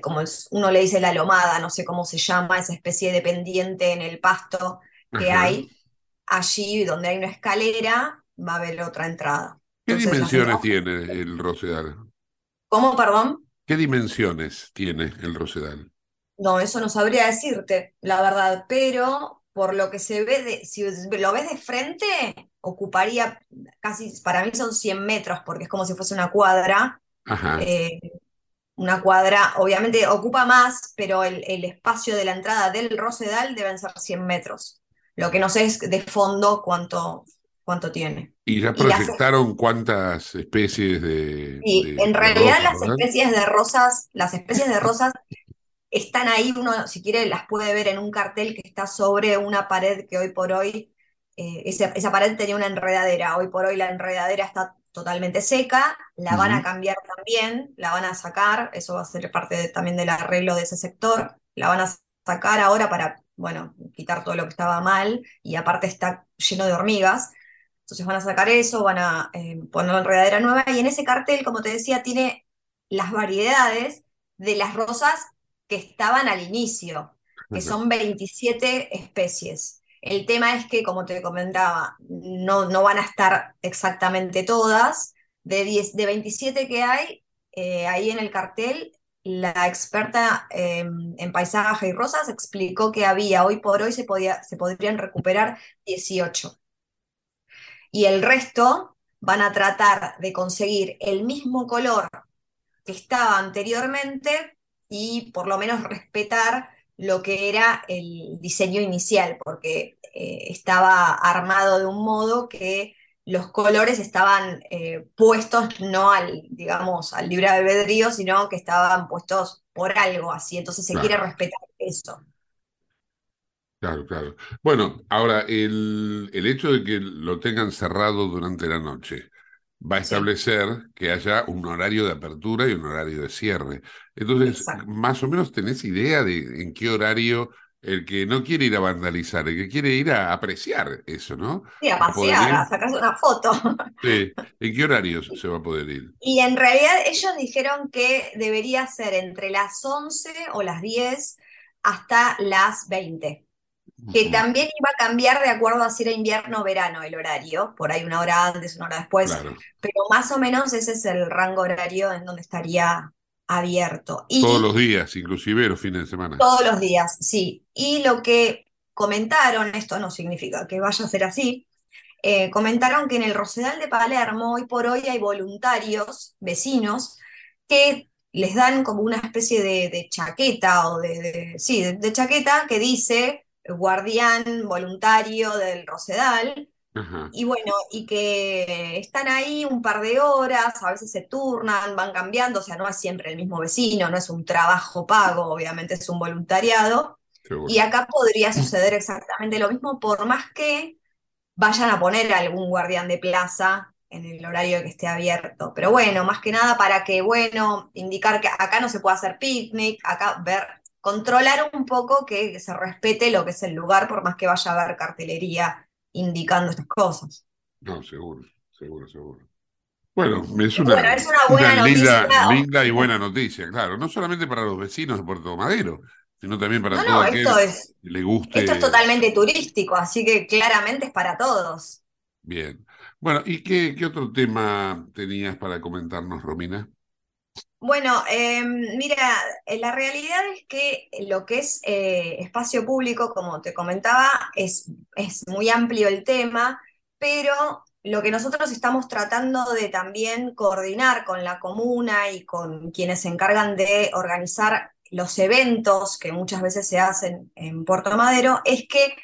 como uno le dice la lomada, no sé cómo se llama, esa especie de pendiente en el pasto que hay, allí donde hay una escalera va a haber otra entrada. ¿Qué dimensiones tiene el Rosedal? ¿Cómo, perdón? ¿Qué dimensiones tiene el Rosedal? No, eso no sabría decirte, la verdad, pero por lo que se ve, de, si lo ves de frente, ocuparía casi, para mí son 100 metros, porque es como si fuese una cuadra. Ajá. Eh, una cuadra, obviamente ocupa más, pero el, espacio de la entrada del Rosedal deben ser 100 metros. Lo que no sé es de fondo cuánto, cuánto tiene. ¿Y ya proyectaron cuántas especies de... Sí, en realidad las especies de rosas, las especies de rosas están ahí, uno si quiere las puede ver en un cartel que está sobre una pared que hoy por hoy, eh, esa, esa pared tenía una enredadera, hoy por hoy la enredadera está totalmente seca, la van a cambiar también, la van a sacar, eso va a ser parte también del arreglo de ese sector, la van a sacar ahora para, bueno, quitar todo lo que estaba mal y aparte está lleno de hormigas. Entonces van a sacar eso, van a eh, poner una enredadera nueva y en ese cartel, como te decía, tiene las variedades de las rosas que estaban al inicio, que son 27 especies. El tema es que, como te comentaba, no, no van a estar exactamente todas. De, 10, de 27 que hay, eh, ahí en el cartel, la experta em, en paisaje y rosas explicó que había, hoy por hoy se, podía, se podrían recuperar 18. Y el resto van a tratar de conseguir el mismo color que estaba anteriormente y por lo menos respetar lo que era el diseño inicial, porque eh, estaba armado de un modo que los colores estaban eh, puestos no al, digamos, al libre albedrío, sino que estaban puestos por algo así, entonces se Claro. quiere respetar eso. Claro, claro. Bueno, ahora, el, el hecho de que lo tengan cerrado durante la noche va a establecer que haya un horario de apertura y un horario de cierre. Entonces, más o menos tenés idea de en qué horario el que no quiere ir a vandalizar, el que quiere ir a apreciar eso, ¿no? Sí, a ¿Va a poder pasear, a sacarse una foto. Sí. ¿En qué horarios se va a poder ir? Y en realidad ellos dijeron que debería ser entre las 11 o las 10 hasta las 20. Que también iba a cambiar de acuerdo a si era invierno o verano el horario, por ahí una hora antes, una hora después, Claro. pero más o menos ese es el rango horario en donde estaría abierto. Y Todos los días, inclusive los fines de semana. todos los días, sí. Y lo que comentaron, esto no significa que vaya a ser así, eh, comentaron que en el Rosedal de Palermo hoy por hoy hay voluntarios, vecinos, que les dan como una especie de, de chaqueta o de, de- sí, de, de chaqueta que dice guardián voluntario del Rosedal. Ajá. Y bueno, y que están ahí un par de horas, a veces se turnan, van cambiando, o sea, no es siempre el mismo vecino, no es un trabajo pago, obviamente es un voluntariado. Y acá podría suceder exactamente lo mismo, por más que vayan a poner algún guardián de plaza en el horario que esté abierto. Pero bueno, más que nada para que, bueno, indicar que acá no se puede hacer picnic, acá ver, controlar un poco que se respete lo que es el lugar, por más que vaya a haber cartelería indicando estas cosas. No, seguro, seguro, seguro. Bueno, es una, Bueno, es una buena linda, noticia. linda y buena noticia, claro. No solamente para los vecinos de Puerto Madero, sino también para No, todo no, aquel esto es, que le guste. esto es totalmente turístico, así que claramente es para todos. Bien. Bueno, ¿y qué, qué otro tema tenías para comentarnos, Romina? Bueno, eh, mira, eh, la realidad es que lo que es eh, espacio público, como te comentaba, es, es muy amplio el tema, pero lo que nosotros estamos tratando de también coordinar con la comuna y con quienes se encargan de organizar los eventos que muchas veces se hacen en Puerto Madero es que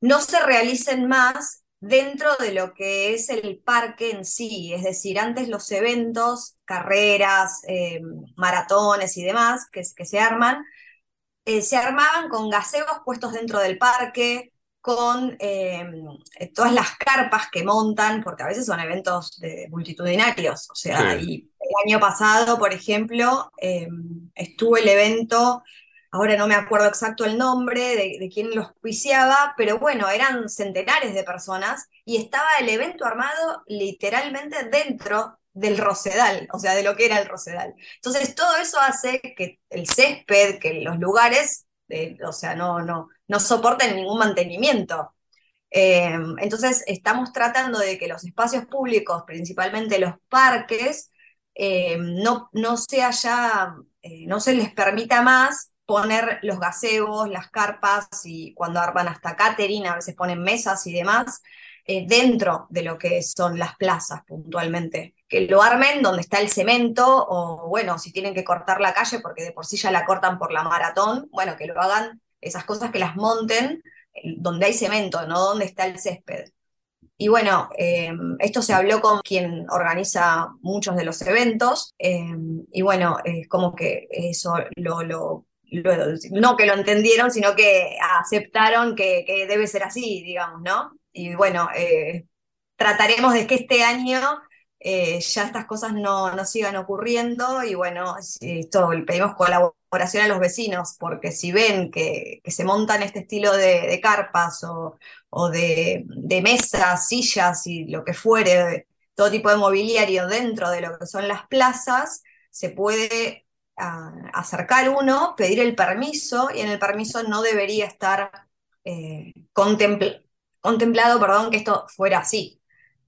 no se realicen más dentro de lo que es el parque en sí. Es decir, antes los eventos, carreras, eh, maratones y demás que, que se arman, eh, se armaban con gazebos puestos dentro del parque, con eh, todas las carpas que montan, porque a veces son eventos de- multitudinarios. O sea, Sí. y el año pasado, por ejemplo, estuvo el evento ahora no me acuerdo exacto el nombre de, de quién lo auspiciaba, pero bueno, eran centenares de personas y estaba el evento armado literalmente dentro del Rosedal, o sea, de lo que era el Rosedal. Entonces, todo eso hace que el césped, que los lugares, eh, o sea, no, no, no soporten ningún mantenimiento. Eh, entonces, estamos tratando de que los espacios públicos, principalmente los parques, eh, no, no sea eh, no se les permita más poner los gazebos, las carpas y cuando arman hasta catering, a veces ponen mesas y demás, eh, dentro de lo que son las plazas puntualmente. Que lo armen donde está el cemento o bueno, si tienen que cortar la calle porque de por sí ya la cortan por la maratón, bueno, que lo hagan, esas cosas que las monten eh, donde hay cemento, no donde está el césped. Y bueno, eh, esto se habló con quien organiza muchos de los eventos, eh, y bueno, es como que eso lo, lo- lo- no que lo entendieron, sino que aceptaron que, que debe ser así, digamos, ¿no? Y bueno, eh, trataremos de que este año eh, ya estas cosas no, no sigan ocurriendo y bueno, esto pedimos colaboración a los vecinos, porque si ven que, que se montan este estilo de, carpas o, o de, de mesas, sillas y lo que fuere, todo tipo de mobiliario dentro de lo que son las plazas, se puede acercar uno, pedir el permiso y en el permiso no debería estar eh, contempl- contemplado, perdón, que esto fuera así.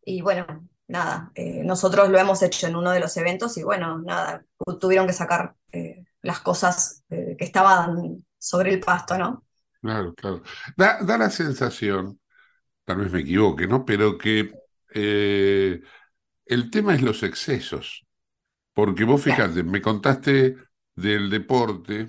Y bueno, nada, eh, nosotros lo hemos hecho en uno de los eventos y bueno, nada, tu- tuvieron que sacar eh, las cosas eh, que estaban sobre el pasto, ¿no? Claro, claro. Da, da la sensación, tal vez me equivoque, ¿no? Pero que el tema es los excesos. Porque vos fíjate, me contaste del deporte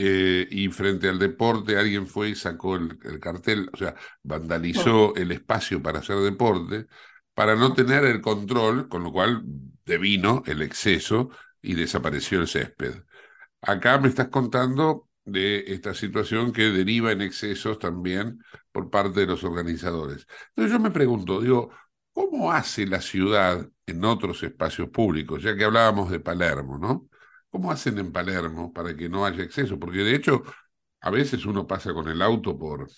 eh, y frente al deporte alguien fue y sacó el, el cartel, o sea, vandalizó el espacio para hacer deporte para no tener el control, con lo cual devino el exceso y desapareció el césped. Acá me estás contando de esta situación que deriva en excesos también por parte de los organizadores. Entonces yo me pregunto, digo, ¿cómo hace la ciudad en otros espacios públicos? Ya que hablábamos de Palermo, ¿no? ¿Cómo hacen en Palermo para que no haya exceso? Porque de hecho, a veces uno pasa con el auto por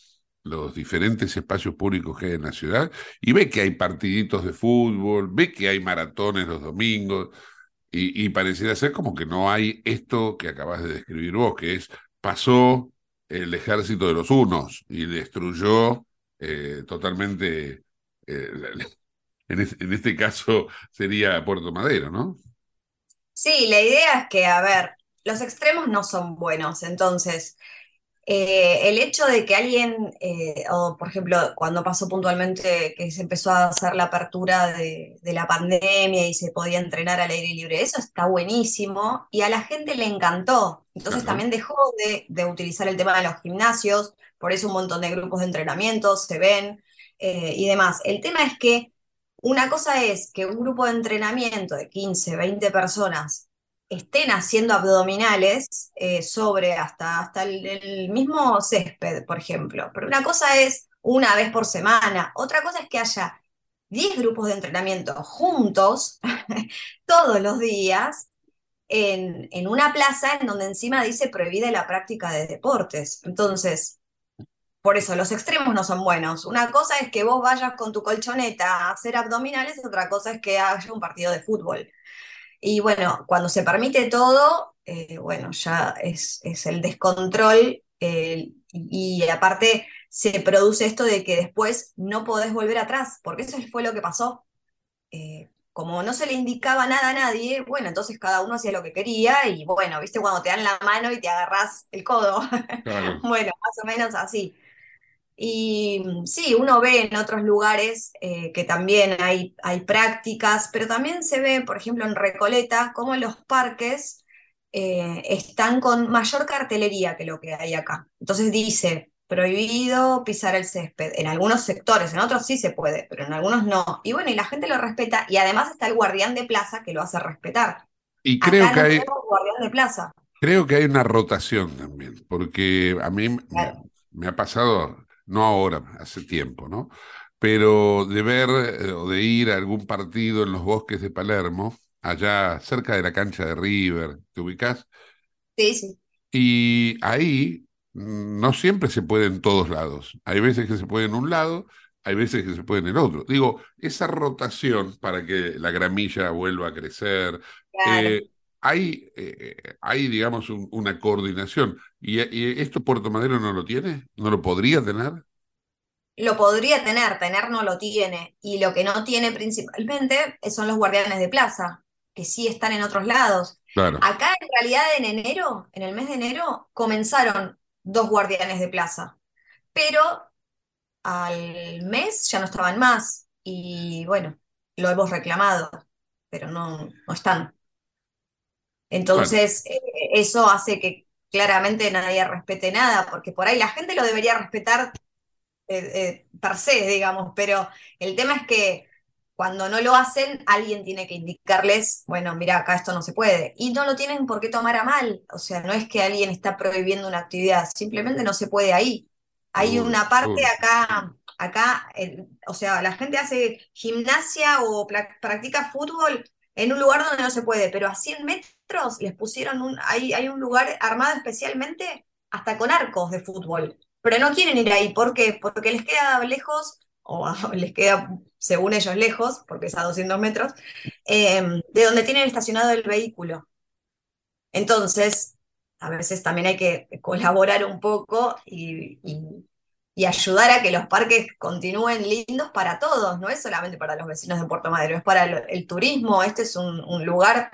los diferentes espacios públicos que hay en la ciudad y ve que hay partiditos de fútbol, ve que hay maratones los domingos y, pareciera ser como que no hay esto que acabas de describir vos, que es pasó el ejército de los unos y destruyó eh, totalmente, eh, en, en, este caso sería Puerto Madero, ¿no? Sí, la idea es que, a ver, los extremos no son buenos, entonces eh, el hecho de que alguien, eh, o por ejemplo, cuando pasó puntualmente que se empezó a hacer la apertura de, de, la pandemia y se podía entrenar al aire libre, eso está buenísimo y a la gente le encantó. Entonces también dejó de, de, utilizar el tema de los gimnasios, por eso un montón de grupos de entrenamiento se ven eh, y demás. El tema es que una cosa es que un grupo de entrenamiento de 15, 20 personas estén haciendo abdominales eh, sobre hasta, hasta el, el, mismo césped, por ejemplo. Pero una cosa es una vez por semana, otra cosa es que haya 10 grupos de entrenamiento juntos (laughs) todos los días en, en, una plaza en donde encima dice prohibida la práctica de deportes. Entonces, por eso los extremos no son buenos. Una cosa es que vos vayas con tu colchoneta a hacer abdominales, otra cosa es que haya un partido de fútbol. Y bueno, cuando se permite todo, eh, bueno, ya es, es el descontrol eh, y, y, aparte se produce esto de que después no podés volver atrás, porque eso fue lo que pasó. Eh, como no se le indicaba nada a nadie, bueno, entonces cada uno hacía lo que quería y bueno, viste cuando te dan la mano y te agarras el codo. Claro. (laughs) bueno, más o menos así. Y mm, sí, uno ve en otros lugares eh, que también hay, hay prácticas, pero también se ve, por ejemplo, en Recoleta, cómo los parques eh, están con mayor cartelería que lo que hay acá. Entonces dice, prohibido pisar el césped. En algunos sectores, en otros sí se puede, pero en algunos no. Y bueno, y la gente lo respeta, y además está el guardián de plaza que lo hace respetar. Y creo acá que no hay... guardián de plaza. Creo que hay una rotación también, porque a mí Claro. me, me ha pasado no ahora, hace tiempo, ¿no? Pero de ver eh, o de ir a algún partido en los bosques de Palermo, allá cerca de la cancha de River, ¿te ubicás? Sí, sí. Y ahí mm, no siempre se puede en todos lados. Hay veces que se puede en un lado, hay veces que se puede en el otro. Digo, esa rotación para que la gramilla vuelva a crecer, Claro. eh, hay, eh, hay, digamos, un- una coordinación. ¿Y, y esto Puerto Madero no lo tiene? ¿No lo podría tener? Lo podría tener, tener no lo tiene. Y lo que no tiene principalmente son los guardianes de plaza, que sí están en otros lados. Claro. Acá en realidad en enero, en el mes de enero, comenzaron dos guardianes de plaza, pero al mes ya no estaban más. Y bueno, lo hemos reclamado, pero no, no están. Entonces, eh, eso hace que claramente nadie respete nada, porque por ahí la gente lo debería respetar eh, eh, per se, digamos, pero el tema es que cuando no lo hacen, alguien tiene que indicarles, bueno, mira, acá esto no se puede. Y no lo tienen por qué tomar a mal, o sea, no es que alguien está prohibiendo una actividad, simplemente no se puede ahí. Hay una parte acá, acá, o sea, la gente hace gimnasia o practica fútbol en un lugar donde no se puede, pero a 100 metros les pusieron un, hay, hay un lugar armado especialmente hasta con arcos de fútbol, pero no quieren ir ahí, ¿por qué? Porque les queda lejos, o (laughs) les queda, según ellos, lejos, porque es a 200 metros, eh, de donde tienen estacionado el vehículo. Entonces, a veces también hay que colaborar un poco y- y ayudar a que los parques continúen lindos para todos, no es solamente para los vecinos de Puerto Madero, es para el, el turismo, este es un, un lugar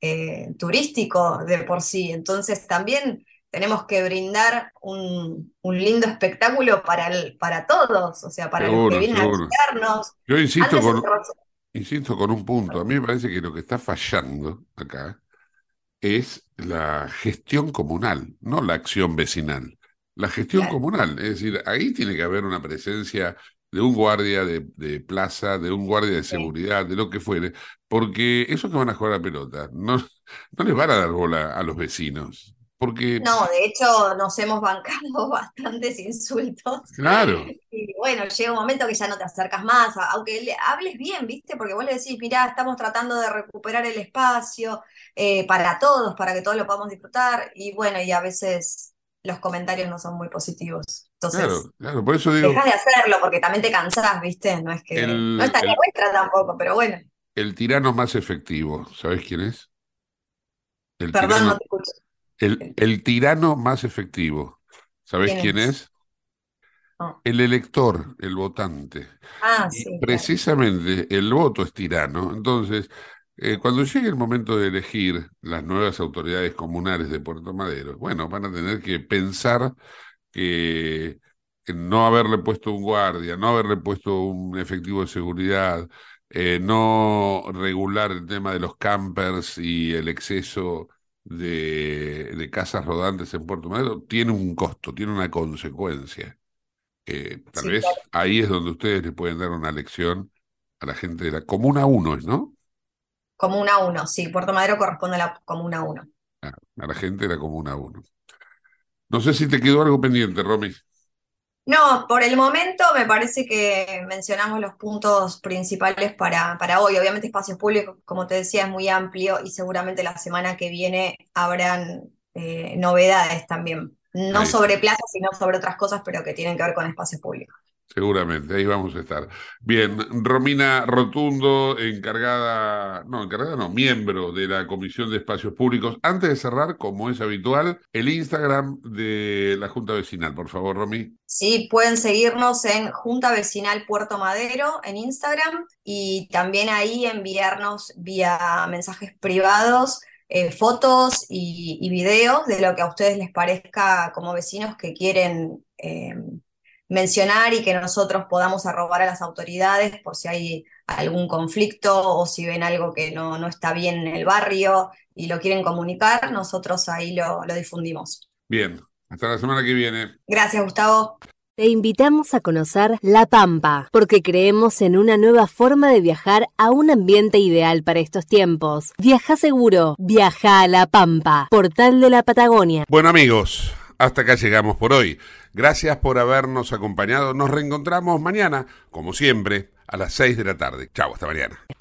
eh, turístico de por sí, entonces también tenemos que brindar un, un lindo espectáculo para, el- para todos, o sea, para los que Seguro, vienen a visitarnos. Yo insisto con, insisto con un punto. A mí me parece que lo que está fallando acá es la gestión comunal, no la acción vecinal. La gestión comunal, es decir, ahí tiene que haber una presencia de un guardia de, de plaza, de un guardia de seguridad, de lo que fuere, porque esos que van a jugar a pelota no, no les van a dar bola a los vecinos. Porque, No, de hecho nos hemos bancado (laughs) bastantes insultos. claro, Y bueno, llega un momento que ya no te acercas más, aunque le hables bien, ¿viste? Porque vos le decís, mirá, estamos tratando de recuperar el espacio eh, para todos, para que todos lo podamos disfrutar. Y bueno, y a veces los comentarios no son muy positivos. Entonces, claro, claro. Por eso digo, dejás de hacerlo porque también te cansás, ¿viste? No es que, El- no la vuestra tampoco, pero bueno, el tirano más efectivo, ¿sabes quién es? El perdón, tirano, no te escucho. el, el tirano más efectivo, ¿sabes ¿Quién quién es? es? No. El elector, el votante. Ah, Y sí, claro. precisamente el voto es tirano. Entonces, eh, cuando llegue el momento de elegir las nuevas autoridades comunales de Puerto Madero, bueno, van a tener que pensar que no haberle puesto un guardia, no haberle puesto un efectivo de seguridad, eh, no regular el tema de los campers y el exceso de, de casas rodantes en Puerto Madero, tiene un costo, tiene una consecuencia. Eh, tal Sí, vez claro. ahí es donde ustedes le pueden dar una lección a la gente de la Comuna 1, ¿no? Comuna 1, sí, Puerto Madero corresponde a la Comuna 1. A, a la gente de la Comuna 1. No sé si te quedó algo pendiente, Romy. No, por el momento me parece que mencionamos los puntos principales para, para hoy. Obviamente espacios públicos, como te decía, es muy amplio y seguramente la semana que viene habrán eh, novedades también. No sobre plazas, sino sobre otras cosas, pero que tienen que ver con espacios públicos. Seguramente, ahí vamos a estar. Bien, Romina Rotundo, encargada, no, encargada no, miembro de la Comisión de Espacios Públicos. Antes de cerrar, como es habitual, el Instagram de la Junta Vecinal, por favor, Romy. Sí, pueden seguirnos en Junta Vecinal Puerto Madero en Instagram y también ahí enviarnos vía mensajes privados eh, fotos y, videos de lo que a ustedes les parezca como vecinos que quieren eh, mencionar y que nosotros podamos arrobar a las autoridades por si hay algún conflicto o si ven algo que no, no está bien en el barrio y lo quieren comunicar, nosotros ahí lo, lo difundimos. Bien, hasta la semana que viene. Gracias, Gustavo. Te invitamos a conocer La Pampa, porque creemos en una nueva forma de viajar a un ambiente ideal para estos tiempos. Viaja seguro, viaja a La Pampa, portal de la Patagonia. Bueno amigos, hasta acá llegamos por hoy. Gracias por habernos acompañado. Nos reencontramos mañana, como siempre, a las 6 de la tarde. Chau, hasta mañana.